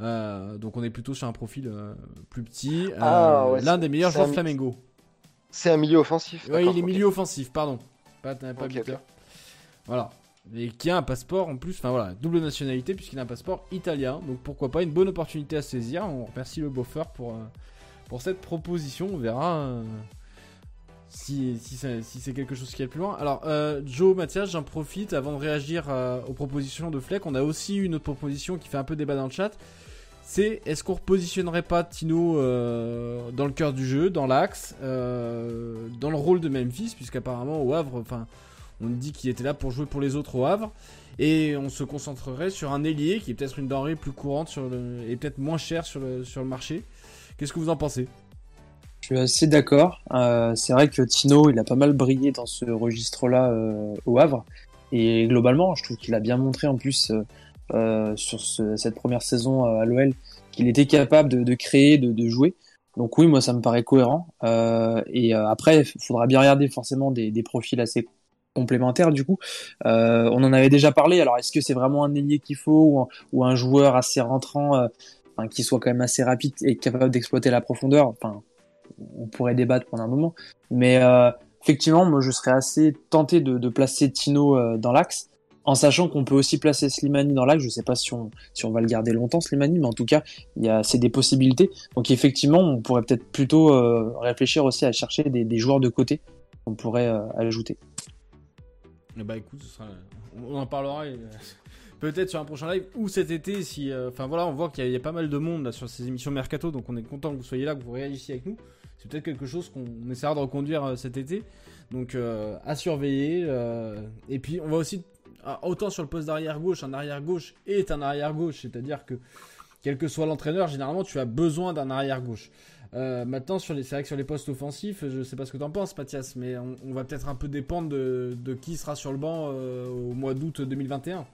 Euh, donc on est plutôt sur un profil euh, plus petit. Ah, ouais, L'un des meilleurs joueurs Flamengo. C'est un milieu offensif. D'accord, il est milieu offensif, pardon. Pas, pas Ok, buteur. ok. Voilà. Et qui a un passeport en plus, enfin voilà, double nationalité puisqu'il a un passeport italien. Donc pourquoi pas une bonne opportunité à saisir. On remercie le Boffer pour, euh, pour cette proposition. On verra euh, si, si, c'est quelque chose qui est plus loin. Alors, euh, Joe, Mathias, j'en profite avant de réagir aux propositions de Fleck. On a aussi une autre proposition qui fait un peu débat dans le chat. C'est est-ce qu'on repositionnerait pas Tino euh, dans le cœur du jeu, dans l'axe, euh, dans le rôle de Memphis, puisqu'apparemment au Havre, on dit qu'il était là pour jouer pour les autres au Havre, et on se concentrerait sur un ailier qui est peut-être une denrée plus courante et peut-être moins cher sur le, marché. Qu'est-ce que vous en pensez? Je suis assez d'accord. Euh, c'est vrai que Tino, il a pas mal brillé dans ce registre-là au Havre. Et globalement, je trouve qu'il a bien montré en plus sur ce- cette première saison euh, à l'OL qu'il était capable de, de créer, de, de, jouer. Donc oui, moi ça me paraît cohérent. Euh, et euh, après, il faudra bien regarder forcément des, des profils assez complémentaires du coup. Euh, on en avait déjà parlé. Alors est-ce que c'est vraiment un ailier qu'il faut ou un, ou un, joueur assez rentrant, euh, enfin, qui soit quand même assez rapide et capable d'exploiter la profondeur? Enfin, on pourrait débattre pendant un moment. Mais euh, effectivement, moi je serais assez tenté de, de placer Tino euh, dans l'axe en sachant qu'on peut aussi placer Slimani dans l'axe. Je sais pas si on, va le garder longtemps, Slimani, mais en tout cas, il c'est des possibilités. Donc effectivement, on pourrait peut-être plutôt euh, réfléchir aussi à chercher des, joueurs de côté qu'on pourrait euh, ajouter. Bah écoute, on en parlera peut-être sur un prochain live ou cet été. Si, euh, enfin voilà, on voit qu'il y, a pas mal de monde sur ces émissions mercato, donc on est content que vous soyez là, que vous réagissiez avec nous. C'est peut-être quelque chose qu'on essaiera de reconduire euh, cet été. Donc à surveiller. et puis on va aussi autant sur le poste d'arrière gauche, un arrière gauche est un arrière gauche, c'est-à-dire que quel que soit l'entraîneur, généralement tu as besoin d'un arrière gauche. Euh, maintenant, c'est vrai que sur les postes offensifs, je sais pas ce que tu en penses, Mathias, mais on, va peut-être un peu dépendre de, qui sera sur le banc euh, au mois d'août 2021.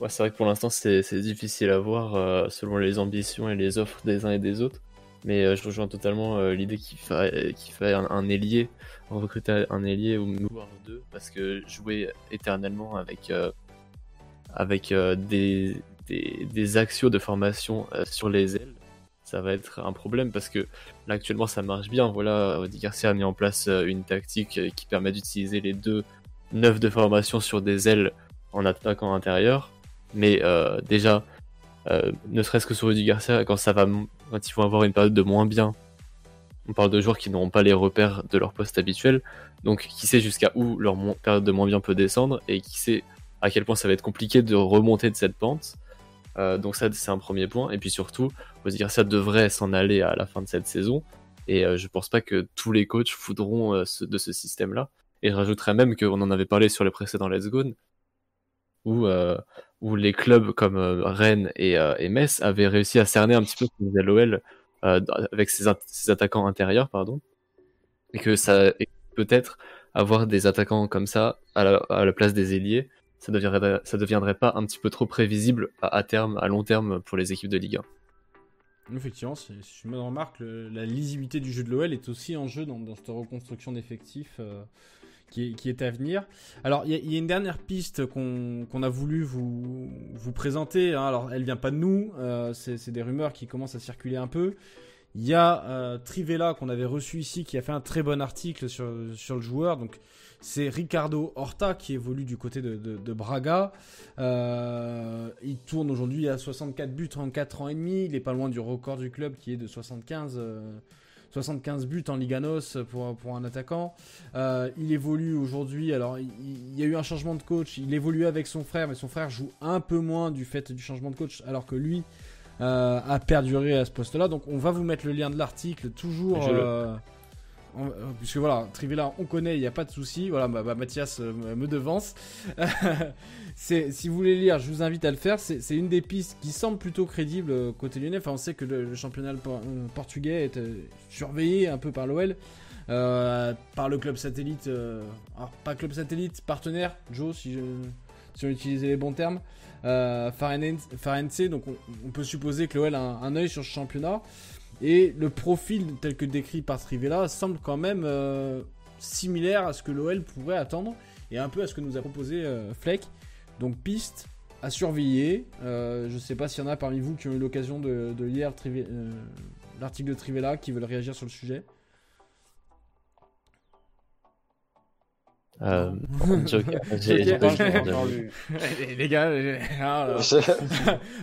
Ouais, c'est vrai que pour l'instant, c'est, c'est difficile à voir euh, selon les ambitions et les offres des uns et des autres. Mais euh, je rejoins totalement euh, l'idée qu'il faille, qu'il faille un, un, ailier, recruter un ailier ou voire deux, parce que jouer éternellement avec, euh, avec des, des, des axios de formation sur les ailes, ça va être un problème parce que là actuellement ça marche bien. Voilà, Audi Garcia a mis en place une tactique qui permet d'utiliser les deux neufs de formation sur des ailes en attaquant intérieur. Mais déjà, euh, ne serait-ce que sur Rudy Garcia, quand ça va, quand ils vont avoir une période de moins bien, on parle de joueurs qui n'auront pas les repères de leur poste habituel, donc qui sait jusqu'à où leur période de moins bien peut descendre et qui sait à quel point ça va être compliqué de remonter de cette pente. Euh, donc ça c'est un premier point et puis surtout, Rudy Garcia devrait s'en aller à la fin de cette saison et euh, je pense pas que tous les coachs voudront euh, ce, de ce système-là. Et je rajouterais même qu'on en avait parlé sur les précédents Let's Go, où, euh, où les clubs comme euh, Rennes et, euh, et, Metz avaient réussi à cerner un petit peu ce l'OL avec ses, ses, attaquants intérieurs, pardon, et que ça peut-être avoir des attaquants comme ça à la, place des ailiers, ça deviendrait, ça deviendrait pas un petit peu trop prévisible à, terme, à long terme pour les équipes de Ligue 1. Effectivement, si je me remarque, le, la lisibilité du jeu de l'OL est aussi en jeu dans, cette reconstruction d'effectifs. Qui, est à venir. Alors, il y, a une dernière piste qu'on qu a voulu vous, présenter. Hein. Alors, elle vient pas de nous. Euh, C'est des rumeurs qui commencent à circuler un peu. Il y a euh, Trivella qu'on avait reçu ici qui a fait un très bon article sur, le joueur. Donc, c'est Ricardo Horta qui évolue du côté de Braga. Euh, il tourne aujourd'hui à 64 buts en 4 ans et demi. Il est pas loin du record du club qui est de 75. Euh, 75 buts en Liganos pour, pour un attaquant. Euh, il évolue aujourd'hui, alors il, il, y a eu un changement de coach, il évolue avec son frère, mais son frère joue un peu moins du fait du changement de coach, alors que lui euh, a perduré à ce poste-là. Donc on va vous mettre le lien de l'article, toujours... on, puisque voilà, Trivella, on connaît, il n'y a pas de souci. Voilà, bah, Mathias euh, me devance. si vous voulez lire, je vous invite à le faire. C'est, une des pistes qui semble plutôt crédible euh, côté lyonnais. Enfin, on sait que le, championnat euh, portugais est euh, surveillé un peu par l'OL. Euh, par le club satellite, alors pas club satellite, partenaire, Joe, si, je, si on utilisait les bons termes, Farense, donc on, on, peut supposer que l'OL a un, un œil sur ce championnat. Et le profil tel que décrit par Trivella semble quand même euh, similaire à ce que l'OL pourrait attendre et un peu à ce que nous a proposé euh, Fleck. Donc piste à surveiller. Euh, je ne sais pas s'il y en a parmi vous qui ont eu l'occasion de, lire l'article de Trivella qui veulent réagir sur le sujet. Euh, les gars,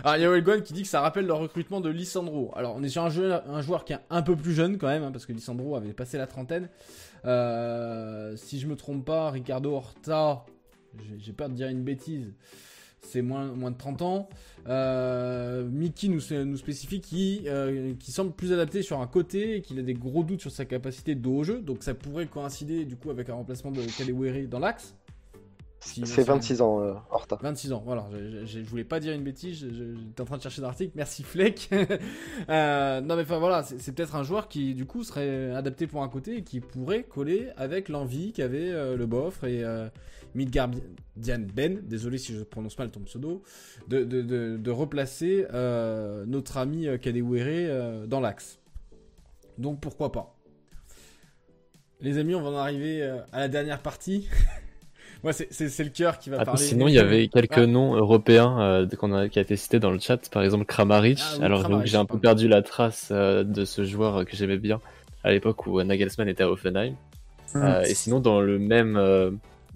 alors il y a Welgon qui dit que ça rappelle le recrutement de Lissandro. Alors on est sur un, jeu, un joueur qui est un peu plus jeune quand même, hein, parce que Lissandro avait passé la trentaine. Euh, si je me trompe pas, Ricardo Horta, j'ai peur de dire une bêtise, c'est moins, de 30 ans. Euh, Mickey nous, nous spécifie qu'il euh, qui semble plus adapté sur un côté et qu'il a des gros doutes sur sa capacité de dos au jeu. Donc ça pourrait coïncider du coup avec un remplacement de Kalewere dans l'axe. Si- C'est si- 26 ans, euh, Horta. 26 ans, voilà. Je, je- je voulais pas dire une bêtise, j'étais en train de chercher l'article. Merci Fleck. Euh, non mais enfin voilà, c'est peut-être un joueur qui du coup serait adapté pour un côté et qui pourrait coller avec l'envie qu'avait euh, le Boffre et euh, Midgardian Ben, désolé si je prononce mal ton pseudo, de, de, de, de replacer notre ami Kadewere dans l'axe. Donc pourquoi pas. Les amis, on va en arriver à la dernière partie. Moi, c'est- le cœur qui va parler. sinon, il y avait quelques Ah. noms européens euh, qu'on a, qui a été cité dans le chat, par exemple Kramaric. Ah oui, Alors, j'ai un peu perdu la trace euh, de ce joueur que j'aimais bien à l'époque où euh, Nagelsmann était à Offenheim. Euh, et sinon, dans le même,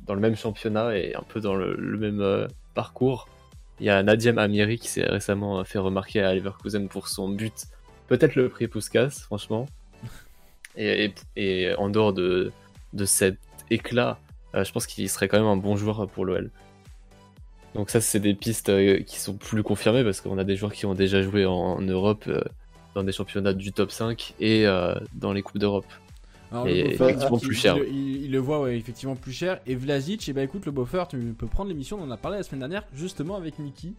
dans le même championnat et un peu dans le, le même parcours, il y a Nadiem Amiri qui s'est récemment fait remarquer à Leverkusen pour son but. Peut-être le prix Puskas, franchement. Et, et, et en dehors de, de cet éclat, je pense qu'il serait quand même un bon joueur pour l'OL. Donc ça, c'est des pistes euh, qui sont plus confirmées parce qu'on a des joueurs qui ont déjà joué en, en Europe, euh, dans des championnats du top 5 et euh, dans les Coupes d'Europe. Alors, Et effectivement il- plus il- cher. Il, il le voit ouais, effectivement plus cher. Et Vlasic, et bah écoute, le Boffer, tu peux prendre l'émission, on en a parlé la semaine dernière, justement avec Mickey,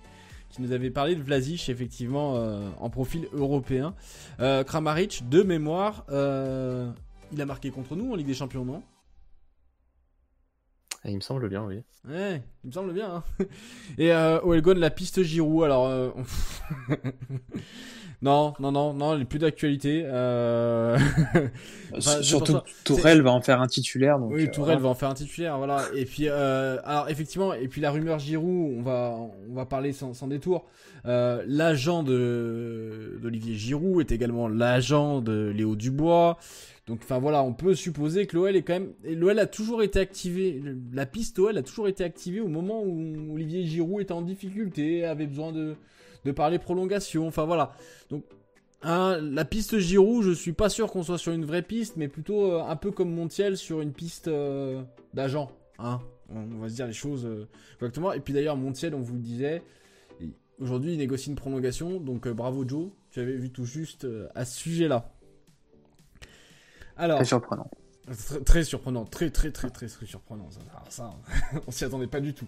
qui nous avait parlé de Vlasic, effectivement, euh, en profil européen. Euh, Kramaric, de mémoire, euh, il a marqué contre nous en Ligue des Champions, non? Et il me semble bien, oui. Ouais, il me semble bien. hein. Et euh, Oelgon, la piste Giroud, alors... euh, non, non, non, non, elle est plus d'actualité. Euh... Enfin, Surtout Tourelle va en faire un titulaire. Donc, Oui, euh, Tourelle voilà. va en faire un titulaire, voilà. Et puis, euh, alors effectivement, et puis la rumeur Giroud, on va, on va parler sans, sans détour. Euh, l'agent de d'Olivier Giroud est également l'agent de Léo Dubois. Donc, enfin voilà, on peut supposer que l'OL est quand même, l'OL a toujours été activé, la piste OL a toujours été activée au moment où Olivier Giroud était en difficulté, avait besoin de, parler prolongation. Enfin voilà. Donc Hein, la piste Giroud, je suis pas sûr qu'on soit sur une vraie piste, mais plutôt euh, un peu comme Montiel sur une piste euh, d'agent. Hein. On, va se dire les choses euh, correctement. Et puis d'ailleurs, Montiel, on vous le disait, aujourd'hui il négocie une prolongation, donc bravo Joe, tu avais vu tout juste à ce sujet-là. Alors, Très surprenant. Très, très surprenant, très très très très très surprenant. Ça, ça on s'y attendait pas du tout.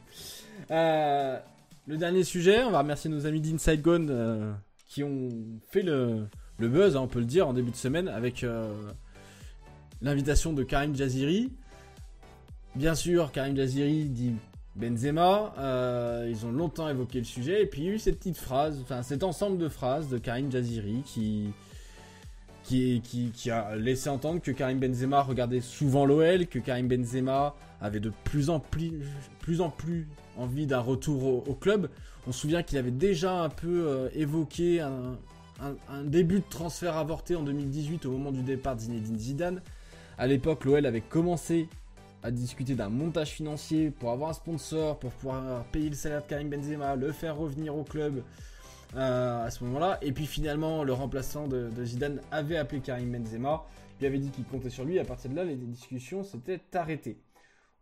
Euh, le dernier sujet, on va remercier nos amis d'Inside Gone euh, qui ont fait le, le buzz, hein, on peut le dire, en début de semaine avec euh, l'invitation de Karim Jaziri. Bien sûr, Karim Jaziri dit Benzema. ils ont longtemps évoqué le sujet et puis il y a eu cette petite phrase, enfin cet ensemble de phrases de Karim Jaziri qui qui, a laissé entendre que Karim Benzema regardait souvent l'OL, que Karim Benzema avait de plus en plus, plus, en plus envie d'un retour au, club. On se souvient qu'il avait déjà un peu euh, évoqué un, début de transfert avorté en 2018 au moment du départ de Zinedine Zidane. À l'époque, l'OL avait commencé à discuter d'un montage financier pour avoir un sponsor, pour pouvoir payer le salaire de Karim Benzema, le faire revenir au club à ce moment-là. Et puis finalement, le remplaçant de, Zidane avait appelé Karim Benzema, lui avait dit qu'il comptait sur lui. À partir de là, les discussions s'étaient arrêtées.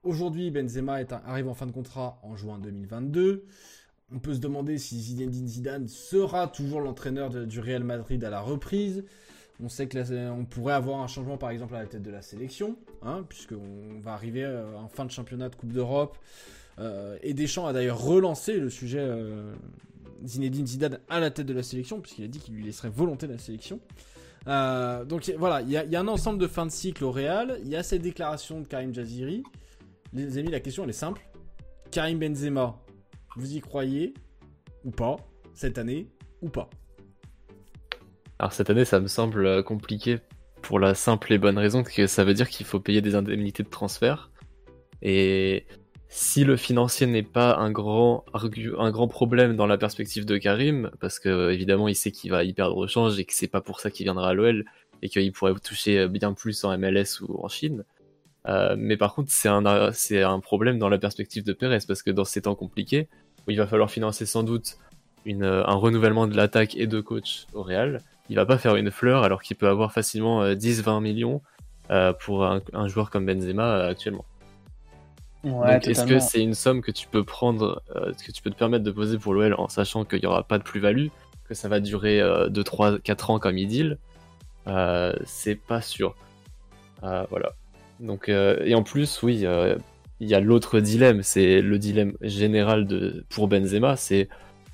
Aujourd'hui, Benzema est arrive en fin de contrat en juin 2022. On peut se demander si Zinedine Zidane sera toujours l'entraîneur du Real Madrid à la reprise. On sait que on pourrait avoir un changement par exemple à la tête de la sélection, hein, puisqu'on va arriver euh, en fin de championnat de Coupe d'Europe. Euh, et Deschamps a d'ailleurs relancé le sujet euh, Zinedine Zidane à la tête de la sélection, puisqu'il a dit qu'il lui laisserait volonté de la sélection. Euh, donc voilà, il y, y a un ensemble de fin de cycle au Real, il y a cette déclaration de Karim Jaziri. Les amis, la question elle est simple. Karim Benzema, vous y croyez ou pas cette année ou pas? Alors cette année, ça me semble euh, compliqué pour la simple et bonne raison que ça veut dire qu'il faut payer des indemnités de transfert. Et si le financier n'est pas un grand, un grand problème dans la perspective de Karim, parce que euh, évidemment il sait qu'il va y perdre au change et que c'est pas pour ça qu'il viendra à l'OL et qu'il pourrait toucher bien plus en MLS ou en Chine. Euh, mais par contre, c'est un, un problème dans la perspective de Perez parce que dans ces temps compliqués, où il va falloir financer sans doute euh, un renouvellement de l'attaque et de coach au Real, il va pas faire une fleur alors qu'il peut avoir facilement euh, 10-20 millions euh, pour un, joueur comme Benzema euh, actuellement. Ouais, Donc est-ce que c'est une somme que tu peux prendre, euh, que tu peux te permettre de poser pour l'OL en sachant qu'il n'y aura pas de plus-value, que ça va durer euh, 2, 3, 4 ans comme dit euh, C'est pas sûr. Euh, voilà. Donc, et en plus, oui, il y a l'autre dilemme, c'est le dilemme général de, pour Benzema, c'est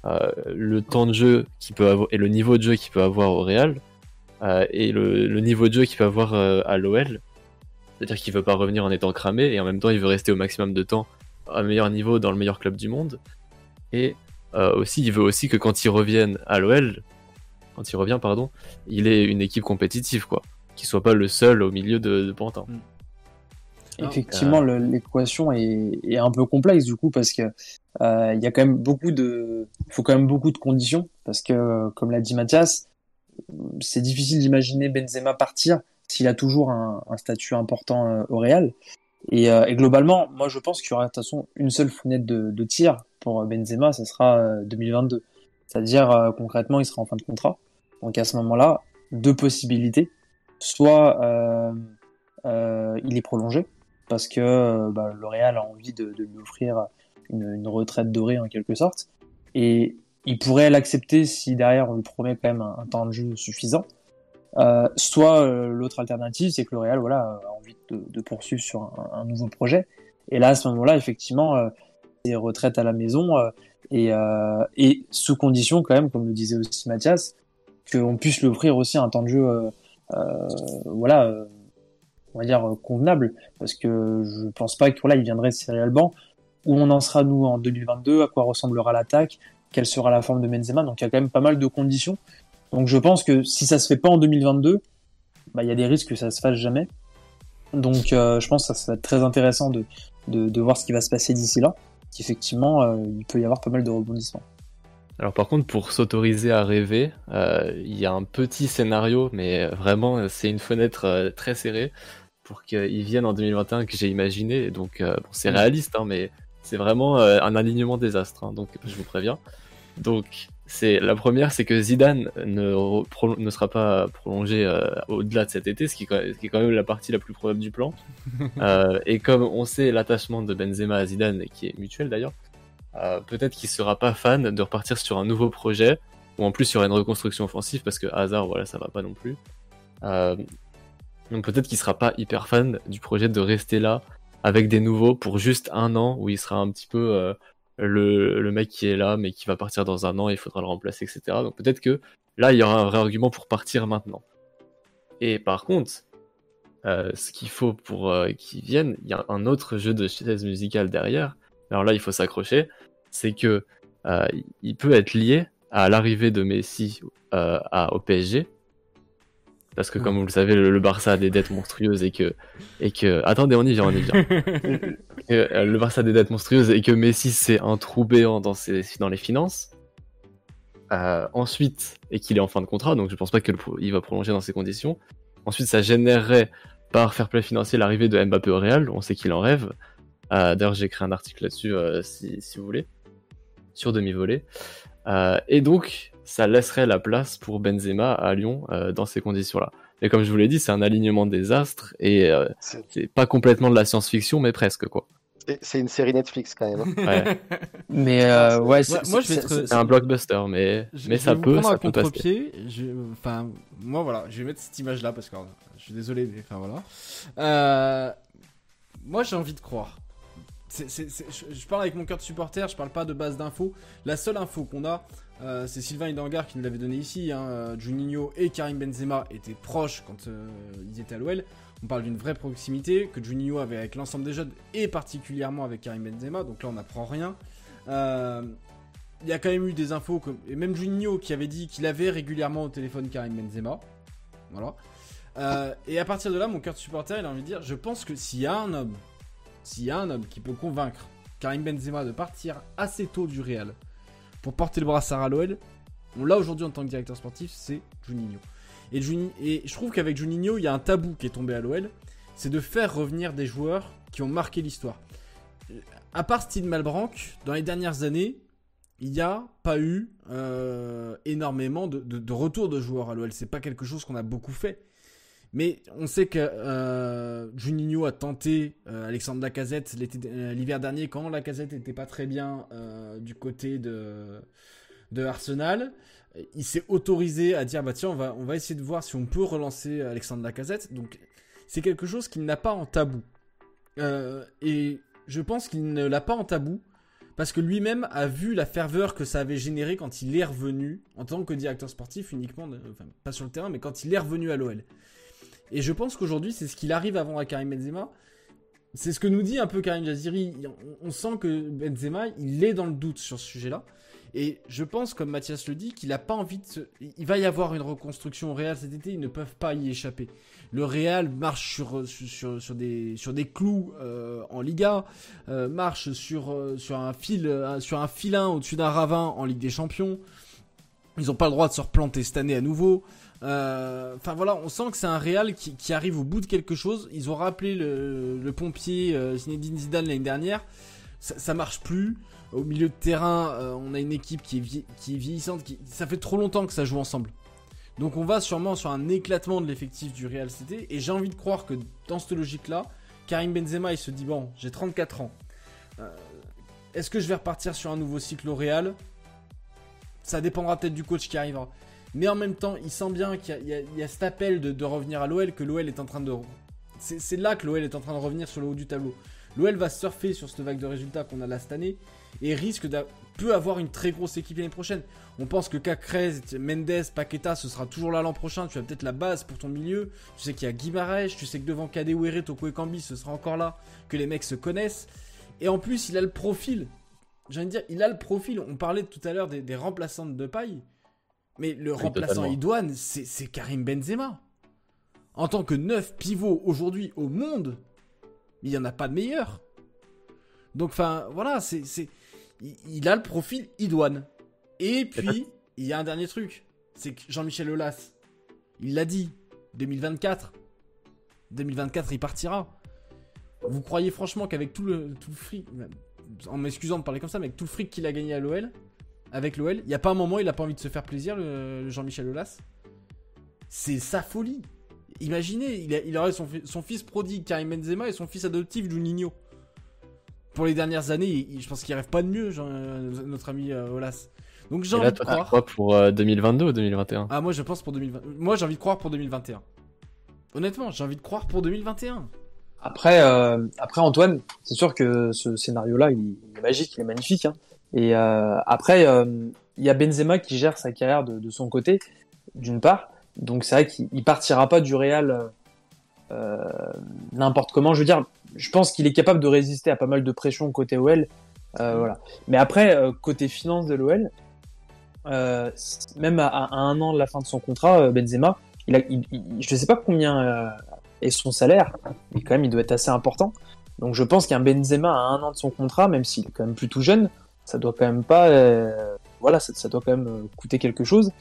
le temps de jeu qu'il peut avoir et le niveau de jeu qu'il peut avoir au Real et le, le, niveau de jeu qu'il peut avoir à l'OL. C'est-à-dire qu'il veut pas revenir en étant cramé et en même temps il veut rester au maximum de temps à meilleur niveau dans le meilleur club du monde. Et euh, aussi, il veut aussi que quand il revienne à l'OL, quand il revient, pardon, il ait une équipe compétitive, quoi. Qu'il soit pas le seul au milieu de, de Pantin. Mm. Effectivement, euh... l'équation est, est, un peu complexe du coup parce que euh, il y a quand même beaucoup de, il faut quand même beaucoup de conditions parce que, comme l'a dit Mathias, c'est difficile d'imaginer Benzema partir s'il a toujours un, statut important euh, au Real. Et, euh, et, globalement, moi je pense qu'il y aura de toute façon une seule fenêtre de, tir pour Benzema, ce sera 2022. C'est-à-dire euh, concrètement, il sera en fin de contrat. Donc à ce moment-là, deux possibilités. Soit euh, euh, il est prolongé parce que bah, le Real a envie de, lui offrir une, une, retraite dorée en quelque sorte, et il pourrait l'accepter si derrière on lui promet quand même un, un temps de jeu suffisant. Euh, soit euh, l'autre alternative, c'est que le voilà, a envie de, de poursuivre sur un, un, nouveau projet. Et là, à ce moment-là, effectivement, euh, des retraites à la maison euh, et, et, sous condition quand même, comme le disait aussi Mathias, qu'on puisse lui offrir aussi un temps de jeu, voilà, on va dire convenable, parce que je pense pas que voilà, il viendrait de Real Banc. Où on en sera nous en 2022, à quoi ressemblera l'attaque, quelle sera la forme de Benzema. Donc il y a quand même pas mal de conditions. Donc je pense que si ça se fait pas en 2022, bah, il y a des risques que ça se fasse jamais. Donc euh, je pense que ça, va être très intéressant de, de, de voir ce qui va se passer d'ici là. Qu'effectivement, euh, il peut y avoir pas mal de rebondissements. Alors par contre, pour s'autoriser à rêver, euh, il y a un petit scénario, mais vraiment c'est une fenêtre très serrée pour qu'il vienne en 2021 que j'ai imaginé. Donc bon, c'est réaliste, hein, mais c'est vraiment un alignement des astres. Hein, donc je vous préviens. Donc c'est la première, c'est que Zidane ne, ne sera pas prolongé euh, au-delà de cet été, ce qui, ce qui, est quand même la partie la plus probable du plan. euh, et comme on sait l'attachement de Benzema à Zidane, qui est mutuel d'ailleurs, euh, peut-être qu'il sera pas fan de repartir sur un nouveau projet, ou en plus sur une reconstruction offensive, parce que hasard, voilà, ça va pas non plus. Donc peut-être qu'il sera pas hyper fan du projet de rester là avec des nouveaux pour juste un an où il sera un petit peu le, mec qui est là mais qui va partir dans un an il faudra le remplacer, etc. Donc peut-être que là, il y aura un vrai argument pour partir maintenant. Et par contre, euh, ce qu'il faut pour euh, qu'ils viennent, il y a un autre jeu de chaise musicale derrière. Alors là, il faut s'accrocher. C'est que euh, il peut être lié à l'arrivée de Messi à, au PSG. Parce que comme vous le savez, le, le, Barça a des dettes monstrueuses et que et que attendez, on y vient, on y vient. euh, le Barça a des dettes monstrueuses et que Messi c'est un trou béant dans ses dans les finances. Euh, ensuite, et qu'il est en fin de contrat, donc je pense pas qu'il va prolonger dans ces conditions. Ensuite, ça générerait par fair play financier l'arrivée de Mbappé au Real. On sait qu'il en rêve. Euh, D'ailleurs, j'ai écrit un article là-dessus euh, si, si vous voulez sur demi-volée. Euh, et donc, ça laisserait la place pour Benzema à Lyon euh, dans ces conditions-là. Et comme je vous l'ai dit, c'est un alignement des astres et euh, c'est pas complètement de la science-fiction, mais presque quoi. C'est une série Netflix quand même. Hein. Ouais. mais euh, ouais, moi, moi, je vais être... c'est un blockbuster, mais je, mais je ça vais peut, ça peut passer. Je... Enfin, moi voilà, je vais mettre cette image-là parce que je suis désolé, mais enfin voilà. Euh... Moi, j'ai envie de croire. Je, parle avec mon cœur de supporter, je parle pas de base d'infos. La seule info qu'on a, euh, c'est Sylvain Hidangar qui nous l'avait donné ici. Hein. Juninho et Karim Benzema étaient proches quand euh, ils étaient à l'OL. On parle d'une vraie proximité que Juninho avait avec l'ensemble des jeunes et particulièrement avec Karim Benzema. Donc là, on n'apprend rien. Il euh, y a quand même eu des infos, et même Juninho qui avait dit qu'il avait régulièrement au téléphone Karim Benzema. Voilà. Euh, et à partir de là, mon cœur de supporter, il a envie de dire je pense que s'il y a un homme, s'il y a un homme qui peut convaincre Karim Benzema de partir assez tôt du Real pour porter le brassard à l'OL, on l'a aujourd'hui en tant que directeur sportif, c'est Juninho. Et, je trouve qu'avec Juninho, il y a un tabou qui est tombé à l'OL, c'est de faire revenir des joueurs qui ont marqué l'histoire. À part Steve Malbranck, dans les dernières années, il n'y a pas eu euh, énormément de, de, de retours de joueurs à l'OL. C'est pas quelque chose qu'on a beaucoup fait. Mais on sait que euh, Juninho a tenté euh, Alexandre Lacazette l'hiver dernier quand Lacazette n'était pas très bien euh, du côté de, Arsenal. Il s'est autorisé à dire bah tiens on va on va essayer de voir si on peut relancer Alexandre Lacazette. Donc c'est quelque chose qu'il n'a pas en tabou. Euh, et je pense qu'il ne l'a pas en tabou parce que lui-même a vu la ferveur que ça avait généré quand il est revenu en tant que directeur sportif uniquement, enfin pas sur le terrain, mais quand il est revenu à l'OL. Et je pense qu'aujourd'hui, c'est ce qu'il arrive vendre à Karim Benzema. C'est ce que nous dit un peu Karim Jaziri. On sent que Benzema, il est dans le doute sur ce sujet-là. Et je pense, comme Mathias le dit, qu'il n'a pas envie de Il va y avoir une reconstruction au Real cet été, ils ne peuvent pas y échapper. Le Real marche sur, sur, sur, des, sur des clous euh, en Liga, euh, marche sur, euh, sur, un fil, sur un filin au-dessus d'un ravin en Ligue des Champions. Ils n'ont pas le droit de se replanter cette année à nouveau. Enfin voilà, on sent que c'est un Real qui, arrive au bout de quelque chose. Ils ont rappelé le, pompier Zinedine Zidane l'année dernière. Ça, marche plus. Au milieu de terrain, euh, on a une équipe qui est, vieillissante. Qui... Ça fait trop longtemps que ça joue ensemble. Donc on va sûrement sur un éclatement de l'effectif du Real City. Et j'ai envie de croire que dans cette logique-là, Karim Benzema, il se dit, bon, j'ai 34 ans. Euh, est-ce que je vais repartir sur un nouveau cycle au Real? Ça dépendra peut-être du coach qui arrivera. Mais en même temps, il sent bien qu'il y, a cet appel de, de revenir à l'OL, que l'OL est en train de... C'est là que l'OL est en train de revenir sur le haut du tableau. L'OL va surfer sur cette vague de résultats qu'on a là cette année et risque de peut avoir une très grosse équipe l'année prochaine. On pense que Cacrez, Mendes, Paqueta, ce sera toujours là l'an prochain. Tu as peut-être la base pour ton milieu. Tu sais qu'il y a Guimarães, tu sais que devant Kadewere, Toko et Kambi, ce sera encore là, que les mecs se connaissent. Et en plus, il a le profil. J'ai envie de dire, il a le profil. On parlait tout à l'heure des, remplaçantes de paille. Mais le remplaçant Idouane, c'est Karim Benzema. En tant que neuf pivot aujourd'hui au monde, il n'y en a pas de meilleur. Donc, enfin, voilà, c'est il, a le profil idoine. Et puis, il y a un dernier truc. C'est que Jean-Michel Aulas, il l'a dit, 2024. 2024, il partira. Vous croyez franchement qu'avec tout le, tout le fric, en m'excusant de parler comme ça, mais avec tout le fric qu'il a gagné à l'OL, avec l'OL, il n'y a pas un moment où il n'a pas envie de se faire plaisir, le, Jean-Michel Aulas C'est sa folie. Imaginez, il, aurait son, son, fils prodigue Karim Benzema et son fils adoptif Juninho pour les dernières années, je pense qu'il rêve pas de mieux, euh, notre ami euh, Olas. Donc j'ai envie de croire. pour 2022 euh, ou 2021 Ah moi je pense pour 2020. Moi j'ai envie de croire pour 2021. Honnêtement, j'ai envie de croire pour 2021. Après, après Antoine, c'est sûr que ce scénario-là, il, est magique, il est magnifique. Hein. Et après, il y a Benzema qui gère sa carrière de, son côté, d'une part. Donc c'est vrai qu'il partira pas du Real n'importe comment. Je veux dire, je pense qu'il est capable de résister à pas mal de pression côté OL. Euh, voilà. Mais après, euh, côté finance de l'OL, euh, même à, un an de la fin de son contrat, Benzema, je ne sais pas combien est son salaire, mais quand même, il doit être assez important. Donc je pense qu'un Benzema à un an de son contrat, même s'il est quand même plutôt jeune, ça doit quand même pas, voilà, ça, doit quand même coûter quelque chose.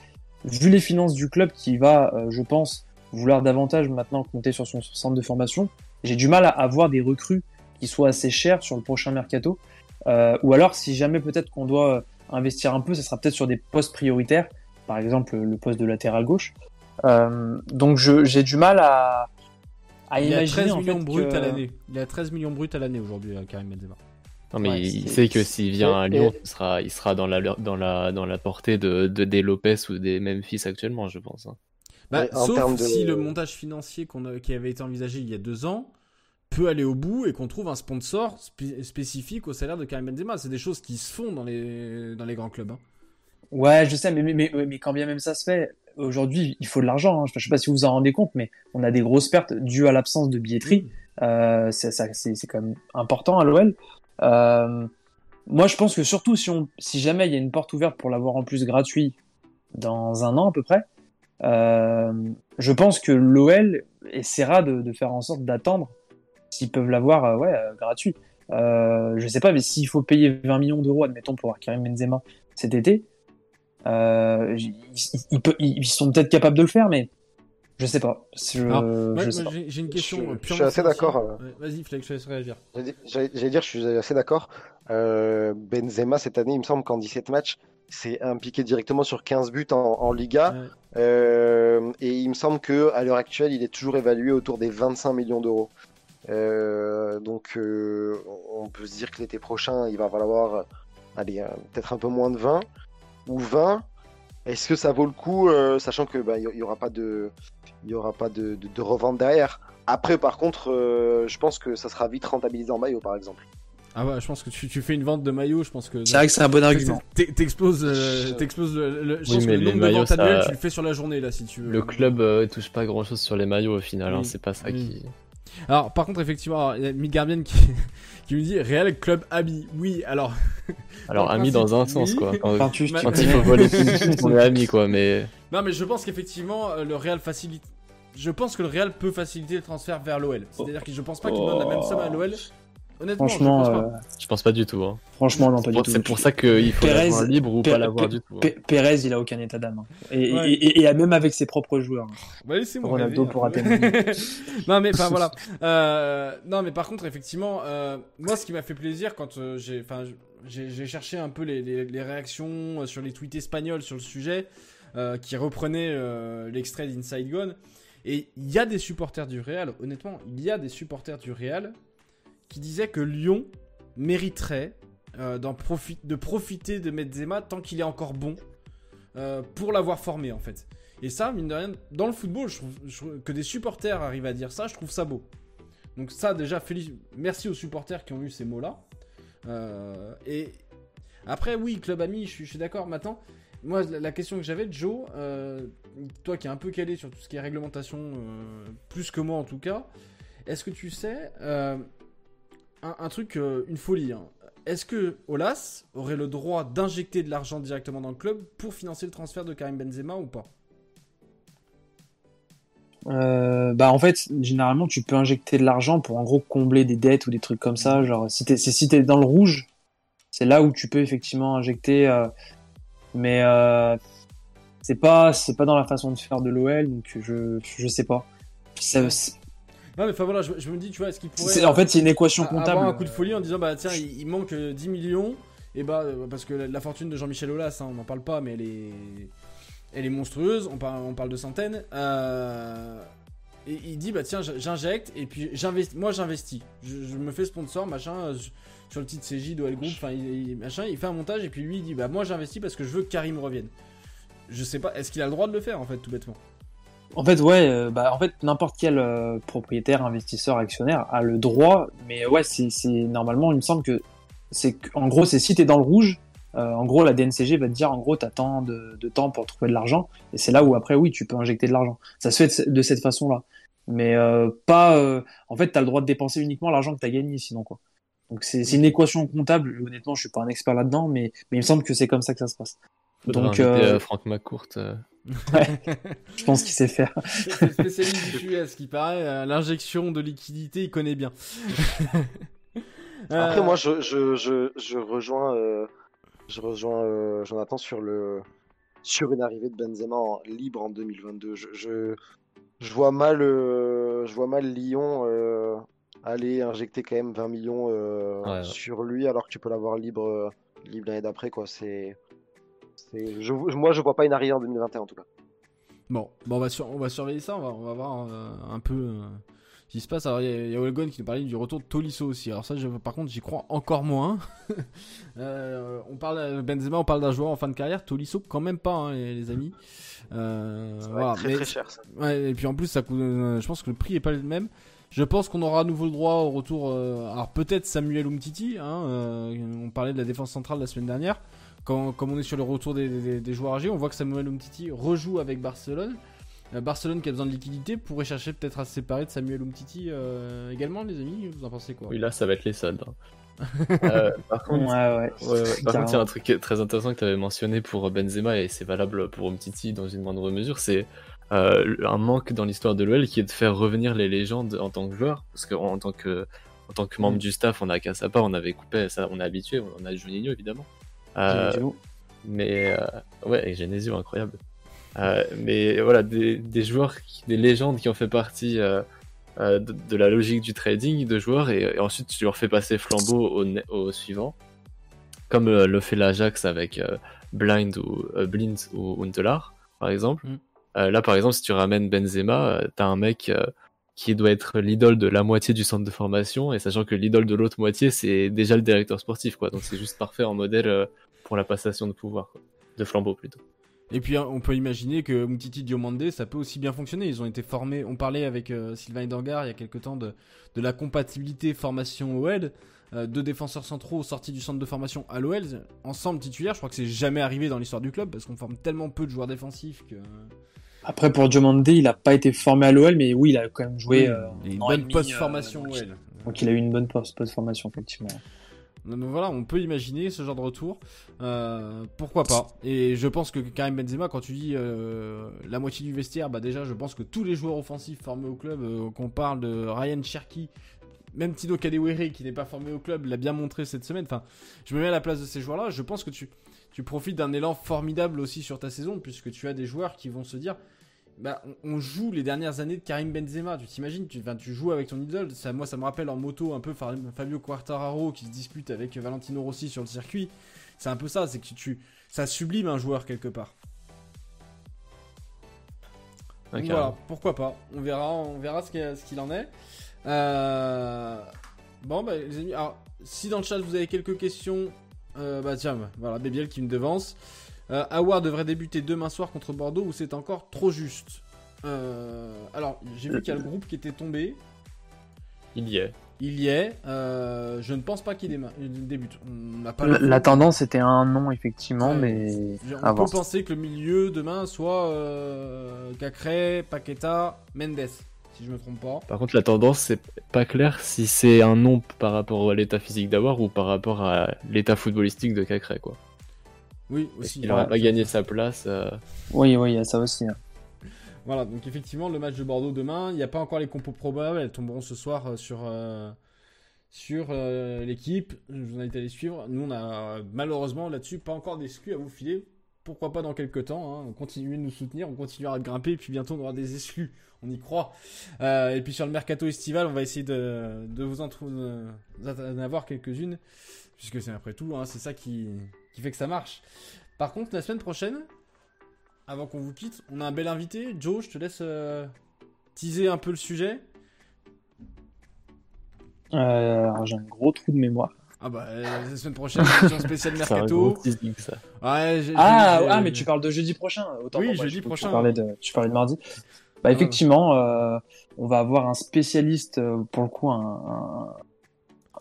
Vu les finances du club qui va, je pense, vouloir davantage maintenant compter sur son centre de formation, j'ai du mal à avoir des recrues qui soient assez chères sur le prochain mercato. Euh, ou alors, si jamais peut-être qu'on doit investir un peu, ça sera peut-être sur des postes prioritaires, par exemple le poste de latéral gauche. Euh, donc j'ai du mal à, à il imaginer. A 13 millions bruts à l'année. Il a 13 millions bruts à l'année aujourd'hui, euh, Karim Benzema. Non mais il sait que s'il vient à Lyon, il sera, il sera dans la dans la dans la portée de, de des Lopez ou des Memphis actuellement, je pense. Hein. Bah, sauf si le montage financier qui avait été envisagé il y a deux ans peut aller au bout et qu'on trouve un sponsor spécifique au salaire de Karim Benzema. C'est des choses qui se font dans les, dans les grands clubs. Hein. Ouais, je sais, mais, mais, mais, quand bien même ça se fait, aujourd'hui, il faut de l'argent. Hein. Je ne sais pas si vous vous en rendez compte, mais on a des grosses pertes dues à l'absence de billetterie. Euh, c'est quand même important à l'OL. Euh, moi, je pense que surtout si, on, si jamais il y a une porte ouverte pour l'avoir en plus gratuit dans un an à peu près, euh, je pense que l'OL essaiera de, faire en sorte d'attendre s'ils peuvent l'avoir euh, ouais, euh, gratuit. Euh, je sais pas, mais s'il faut payer 20 millions d'euros, admettons, pour avoir Karim Benzema cet été, ils, sont peut-être capables de le faire, mais je sais pas. J'ai une question. Je, suis assez d'accord. Vas-y, Flex, je laisse réagir. J'allais dire, je suis assez d'accord. Benzema, cette année, il me semble qu'en 17 matchs, c'est impliqué directement sur 15 buts en, Liga. Euh, et il me semble que à l'heure actuelle, il est toujours évalué autour des 25 millions d'euros. Euh, donc, euh, on peut se dire que l'été prochain, il va valoir, allez, peut-être un peu moins de 20 ou 20. Est-ce que ça vaut le coup, sachant que bah, il y, aura pas de, il y aura pas de, de, revente derrière. Après, par contre, je pense que ça sera vite rentabilisé en maillot, par exemple. Ah ouais, je pense que tu, tu fais une vente de maillots, je pense que. C'est vrai que c'est un bon argument. T'exploses, euh, t'exploses le, le- je Oui, pense que mais le nombre de maillots, ventes annuelles, ça- tu le fais sur la journée là si tu veux. Le club euh, touche pas grand chose sur les maillots au final, hein, c'est pas ça Oui. qui. Alors, par contre, effectivement, il y a Migarbian qui, qui me dit Real Club Ami. Oui, alors. Alors, ami dans un sens oui. quoi. Quand, Enfin, tu- tu Bah, quand connais. il faut voler on est amis quoi, mais. Non, mais je pense qu'effectivement, euh, le Real facilite. Je pense que le Real peut faciliter le transfert vers l'OL. C'est-à-dire que je pense pas qu'il donne la même somme à l'OL. Honnêtement, Franchement, je pense euh, pas. Je pense pas du tout. Hein. franchement, non, pas du tout. c'est pour ça qu'il faut Pérez- l'avoir libre ou Pé- pas l'avoir Pé- du tout. hein. Pé- Pérez, il a aucun état d'âme. hein. Et, Ouais. et, et- et même avec ses propres joueurs. Bah, laissez-moi Ronaldo pour non, mais enfin voilà. Euh, non, mais par contre, effectivement, euh, moi, ce qui m'a fait plaisir quand euh, j'ai, enfin, j'ai, j'ai cherché un peu les, les- les réactions euh, sur les tweets espagnols sur le sujet, euh, qui reprenaient euh, l'extrait d'Inside Gone. Et il y a des supporters du Real, honnêtement, il y a des supporters du Real qui disaient que Lyon mériterait euh, de profiter de Benzema tant qu'il est encore bon pour l'avoir formé en fait. Et ça, mine de rien, dans le football, que des supporters arrivent à dire ça, je trouve ça beau. Donc ça, déjà, félic- merci aux supporters qui ont eu ces mots-là. Et après, oui, club ami, je suis d'accord. Maintenant, moi, la, question que j'avais, Joe, euh, toi qui es un peu calé sur tout ce qui est réglementation, euh, plus que moi en tout cas, est-ce que tu sais euh, un, truc, une folie hein. Est-ce que Olas aurait le droit d'injecter de l'argent directement dans le club pour financer le transfert de Karim Benzema ou pas? Bah en fait, généralement, tu peux injecter de l'argent pour en gros combler des dettes ou des trucs comme ça. Genre, si t'es si t'es dans le rouge, c'est là où tu peux effectivement injecter. Mais euh, c'est pas c'est pas dans la façon de faire de l'OL, donc je je sais pas. Ça- Non, mais enfin voilà, je, je me dis, tu vois, est-ce qu'il pourrait. en fait, c'est une équation comptable. Avoir un coup de folie en disant, bah tiens, il, il manque euh, 10 millions, et bah, euh, parce que la, la fortune de Jean-Michel Aulas, hein, on n'en parle pas, mais elle est, elle est monstrueuse, on parle, on parle de centaines. euh, et il dit, bah tiens, j'injecte, et puis j'investis, moi j'investis. Je, je me fais sponsor, machin, euh, sur le titre CJ d'OL Group, enfin, il, il- machin, il fait un montage, et puis lui il dit, bah moi j'investis parce que je veux que Karim revienne. Je sais pas, est-ce qu'il a le droit de le faire en fait, tout bêtement? En fait, ouais, euh, bah, en fait, n'importe quel euh, propriétaire, investisseur, actionnaire a le droit, mais ouais, c'est, c'est normalement, il me semble que c'est, en gros, c'est si t'es dans le rouge, euh, en gros, la DNCG va te dire, en gros, t'as tant de, de temps pour trouver de l'argent, et c'est là où après, oui, tu peux injecter de l'argent. Ça se fait de, de cette façon-là, mais euh, pas, euh, en fait, t'as le droit de dépenser uniquement l'argent que t'as gagné, sinon quoi. Donc c'est, c'est une équation comptable. Honnêtement, je suis pas un expert là-dedans, mais, mais il me semble que c'est comme ça que ça se passe. Donc, inviter, euh, euh, Franck McCourt. euh, Je pense qu'il sait faire. C'est le spécialiste du sujet, à ce qui paraît, euh, l'injection de liquidité, il connaît bien. Après, Euh, moi, je, je, je, je rejoins, euh, je rejoins euh, Jonathan sur, le, sur une arrivée de Benzema en- libre en 2022. Je, je, je vois mal, euh, je vois mal Lyon euh, aller injecter quand même 20 millions euh, Ouais, ouais. sur lui alors que tu peux l'avoir libre, libre l'année d'après. Quoi. C'est, c'est, je, moi, je vois pas une arrivée en 2021 en tout cas. Bon, bon, on, va sur- on va surveiller ça, on va, on va voir euh, un peu euh, ce qui se passe. Alors, il y a- il y, a Olgon qui nous parlait du retour de Tolisso aussi. Alors, ça, je- par contre, j'y crois encore moins. Euh, on parle Benzema, on parle d'un joueur en fin de carrière. Tolisso, quand même pas, hein, les, les amis. Euh, Ça va voilà, être très mais- très cher ça. Ouais, et puis en plus, ça coûte, euh, je pense que le prix est pas le même. Je pense qu'on aura à nouveau le droit au retour. euh, alors peut-être Samuel Umtiti. Hein, euh, on parlait de la défense centrale la semaine dernière. Quand, comme on est sur le retour des, des- des joueurs âgés, on voit que Samuel Umtiti rejoue avec Barcelone. Euh, Barcelone qui a besoin de liquidité pourrait chercher peut-être à se séparer de Samuel Umtiti euh, également, les amis. Vous en pensez quoi? Oui, là, ça va être les soldes. hein. Euh, par contre, Ouais, ouais. Ouais, ouais. Par contre, il y a un truc très intéressant que tu avais mentionné pour Benzema et c'est valable pour Umtiti dans une moindre mesure, c'est euh, un manque dans l'histoire de l'OL qui est de faire revenir les légendes en tant que joueur, parce qu'en tant que en tant que membre du staff, on a Cassapa, on avait coupé, ça, on est habitué, on a Juninho évidemment. Euh, Genesio. mais euh, ouais, et Genesio, incroyable. Euh, mais voilà, des, des joueurs, des légendes qui ont fait partie euh, euh, de, de la logique du trading de joueurs, et, et ensuite tu leur fais passer flambeau au, au suivant, comme euh, le fait l'Ajax avec euh, Blind ou euh, Blind ou par exemple. Mm. Euh, là, par exemple, si tu ramènes Benzema, t'as un mec euh, qui doit être l'idole de la moitié du centre de formation, et sachant que l'idole de l'autre moitié, c'est déjà le directeur sportif, quoi. Donc c'est juste parfait en modèle euh, pour la passation de pouvoir, quoi. de flambeau plutôt. Et puis hein, on peut imaginer que Umtiti Diomande, ça peut aussi bien fonctionner. Ils ont été formés. On parlait avec euh, Sylvain Dangar il y a quelques temps de, de la compatibilité formation OL. euh, deux défenseurs centraux sortis du centre de formation à l'OL, ensemble titulaires. Je crois que c'est jamais arrivé dans l'histoire du club parce qu'on forme tellement peu de joueurs défensifs que. Après, pour Diomande, il n'a pas été formé à l'OL, mais oui, il a quand même joué. euh, une bonne post-formation euh, OL. Donc il a eu une bonne post- post-formation, effectivement. Voilà, on peut imaginer ce genre de retour. Euh, pourquoi pas Et je pense que Karim Benzema, quand tu dis euh, la moitié du vestiaire, bah déjà, je pense que tous les joueurs offensifs formés au club, euh, qu'on parle de Ryan Cherky, même Tino Kadewere qui n'est pas formé au club, l'a bien montré cette semaine. Enfin, je me mets à la place de ces joueurs-là. Je pense que tu profites d'un élan formidable aussi sur ta saison, puisque tu as des joueurs qui vont se dire. Bah, on, joue les dernières années de Karim Benzema. Tu t'imagines, tu, enfin, tu joues avec ton idole. Ça, moi, ça me rappelle en moto un peu Fa- Fabio Quartararo qui se dispute avec Valentino Rossi sur le circuit. C'est un peu ça, c'est que tu, ça sublime un joueur quelque part. Donc voilà, pourquoi pas. On verra, on verra ce qu'il en est. Euh, Bon, bah, les amis, alors, si dans le chat vous avez quelques questions, euh, bah tiens, voilà, Bébiel qui me devance. Euh, Awar devrait débuter demain soir contre Bordeaux ou c'est encore trop juste Euh, Alors, j'ai vu qu'il y a le groupe qui était tombé. Il y est. Il y est. euh, je ne pense pas qu'il débute. On n'a pas La, tendance était un non, effectivement, Ouais, mais On peut penser que le milieu demain soit euh, Cacré, Paqueta, Mendes, si je me trompe pas. Par contre, la tendance, c'est pas clair si c'est un nom par rapport à l'état physique d'Awar ou par rapport à l'état footballistique de Cacré, quoi. Oui, aussi. Il n'aura pas gagné sa place. euh, Oui, oui, il y a ça aussi. hein. Voilà, donc effectivement, le match de Bordeaux demain, il n'y a pas encore les compos probables, elles tomberont ce soir euh, sur, euh, sur euh, l'équipe. Je vous invite à les suivre. Nous, on a malheureusement là-dessus pas encore d'exclus à vous filer. Pourquoi pas dans quelques temps hein. Continuez de nous soutenir, on continuera de grimper, et puis bientôt on aura des exclus. On y croit. Euh, et puis sur le mercato estival, on va essayer de, de vous en, avoir quelques-unes, puisque c'est après tout, hein, c'est ça qui, qui fait que ça marche. Par contre, la semaine prochaine, avant qu'on vous quitte, on a un bel invité. Joe, je te laisse euh, teaser un peu le sujet. Euh, j'ai un gros trou de mémoire. Ah bah, euh, la semaine prochaine, émission spéciale Mercato. teasing, ça. Ouais, j'ai- Ah, j'ai- ah, mais tu parles de jeudi prochain. Autant Oui, jeudi je- tu prochain. parlais de, tu parlais de mardi. Bah, Ah. effectivement, euh, on va avoir un spécialiste, pour le coup, un, un-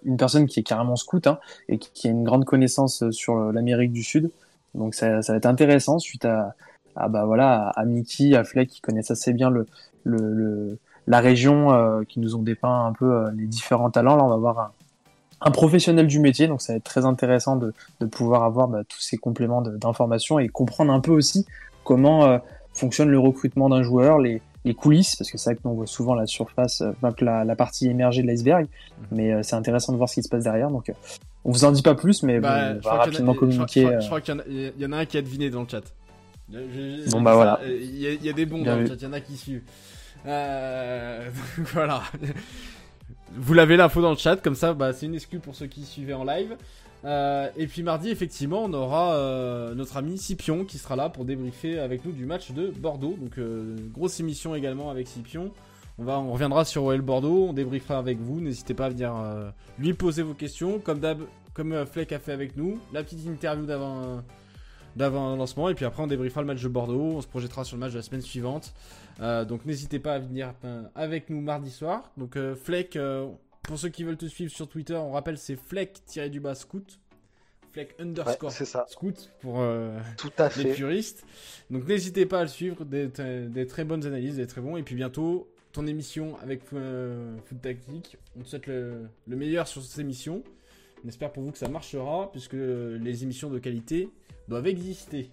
une personne qui est carrément scout hein, et qui, a une grande connaissance euh, sur l'Amérique du Sud. Donc ça, ça va être intéressant suite à, à bah voilà à Mickey, à Fleck qui connaissent assez bien le, la région, euh, qui nous ont dépeint un peu euh, les différents talents. Là, on va voir un, professionnel du métier, donc ça va être très intéressant de, de pouvoir avoir bah, tous ces compléments d'informations et comprendre un peu aussi comment fonctionne le recrutement d'un joueur, les coulisses, parce que c'est vrai que nous on voit souvent la surface, euh, enfin, la, la partie émergée de l'iceberg, mais euh, c'est intéressant de voir ce qui se passe derrière. Donc, euh, on vous en dit pas plus, mais Bah, bon, on va rapidement communiquer. Je crois, qu'il y en a- il y, en a un qui a deviné dans le chat. Je- je- je- Bon, bah, ça, voilà. Il y, a- il y a des bons Bien dans le chat, il y en a qui suivent. Euh, voilà. Vous l'avez l'info dans le chat, comme ça, bah, c'est une excuse pour ceux qui suivaient en live. Euh, et puis mardi, effectivement, on aura euh, notre ami Scipion qui sera là pour débriefer avec nous du match de Bordeaux. Donc, euh, grosse émission également avec Scipion. On, va, on reviendra sur OL Bordeaux, on débriefera avec vous. N'hésitez pas à venir lui poser vos questions, comme d'hab, comme Fleck a fait avec nous. La petite interview d'avant d'avant lancement, et puis après on débriefera le match de Bordeaux. On se projettera sur le match de la semaine suivante. Donc n'hésitez pas à venir avec nous mardi soir. Donc Fleck, pour ceux qui veulent te suivre sur Twitter, on rappelle c'est Fleck-du-bas scout. Fleck Ouais, underscore c'est ça, scout pour euh, tout à les fait. puristes. Donc n'hésitez pas à le suivre, des, des très bonnes analyses, des très bons. Et puis bientôt, ton émission avec euh, Foot Tactique. On te souhaite le, le meilleur sur cette émission. On espère pour vous que ça marchera, puisque les émissions de qualité doivent exister.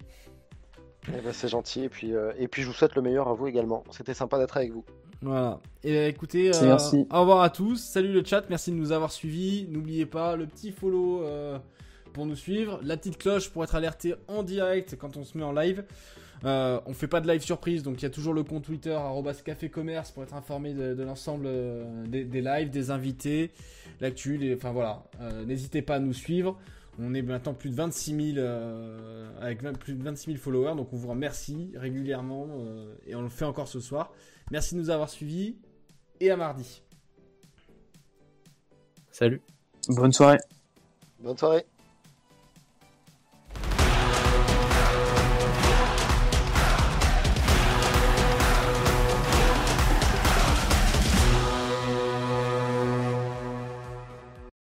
Eh ben, c'est gentil, et puis, euh, et puis je vous souhaite le meilleur à vous également. C'était sympa d'être avec vous. Voilà. Et écoutez, Merci, euh, merci. au revoir à tous. Salut le chat, merci de nous avoir suivis. N'oubliez pas le petit follow euh, pour nous suivre, la petite cloche pour être alerté en direct quand on se met en live. Euh, on fait pas de live surprise, donc il y a toujours le compte Twitter arobase café commerce pour être informé de, de l'ensemble euh, des, des lives, des invités, l'actu, enfin voilà. N'hésitez pas à nous suivre. On est maintenant plus de 26 000 euh, avec plus de 26 000 followers, donc on vous remercie régulièrement et on le fait encore ce soir. Merci de nous avoir suivis et à mardi. Salut. Bonne soirée. Bonne soirée.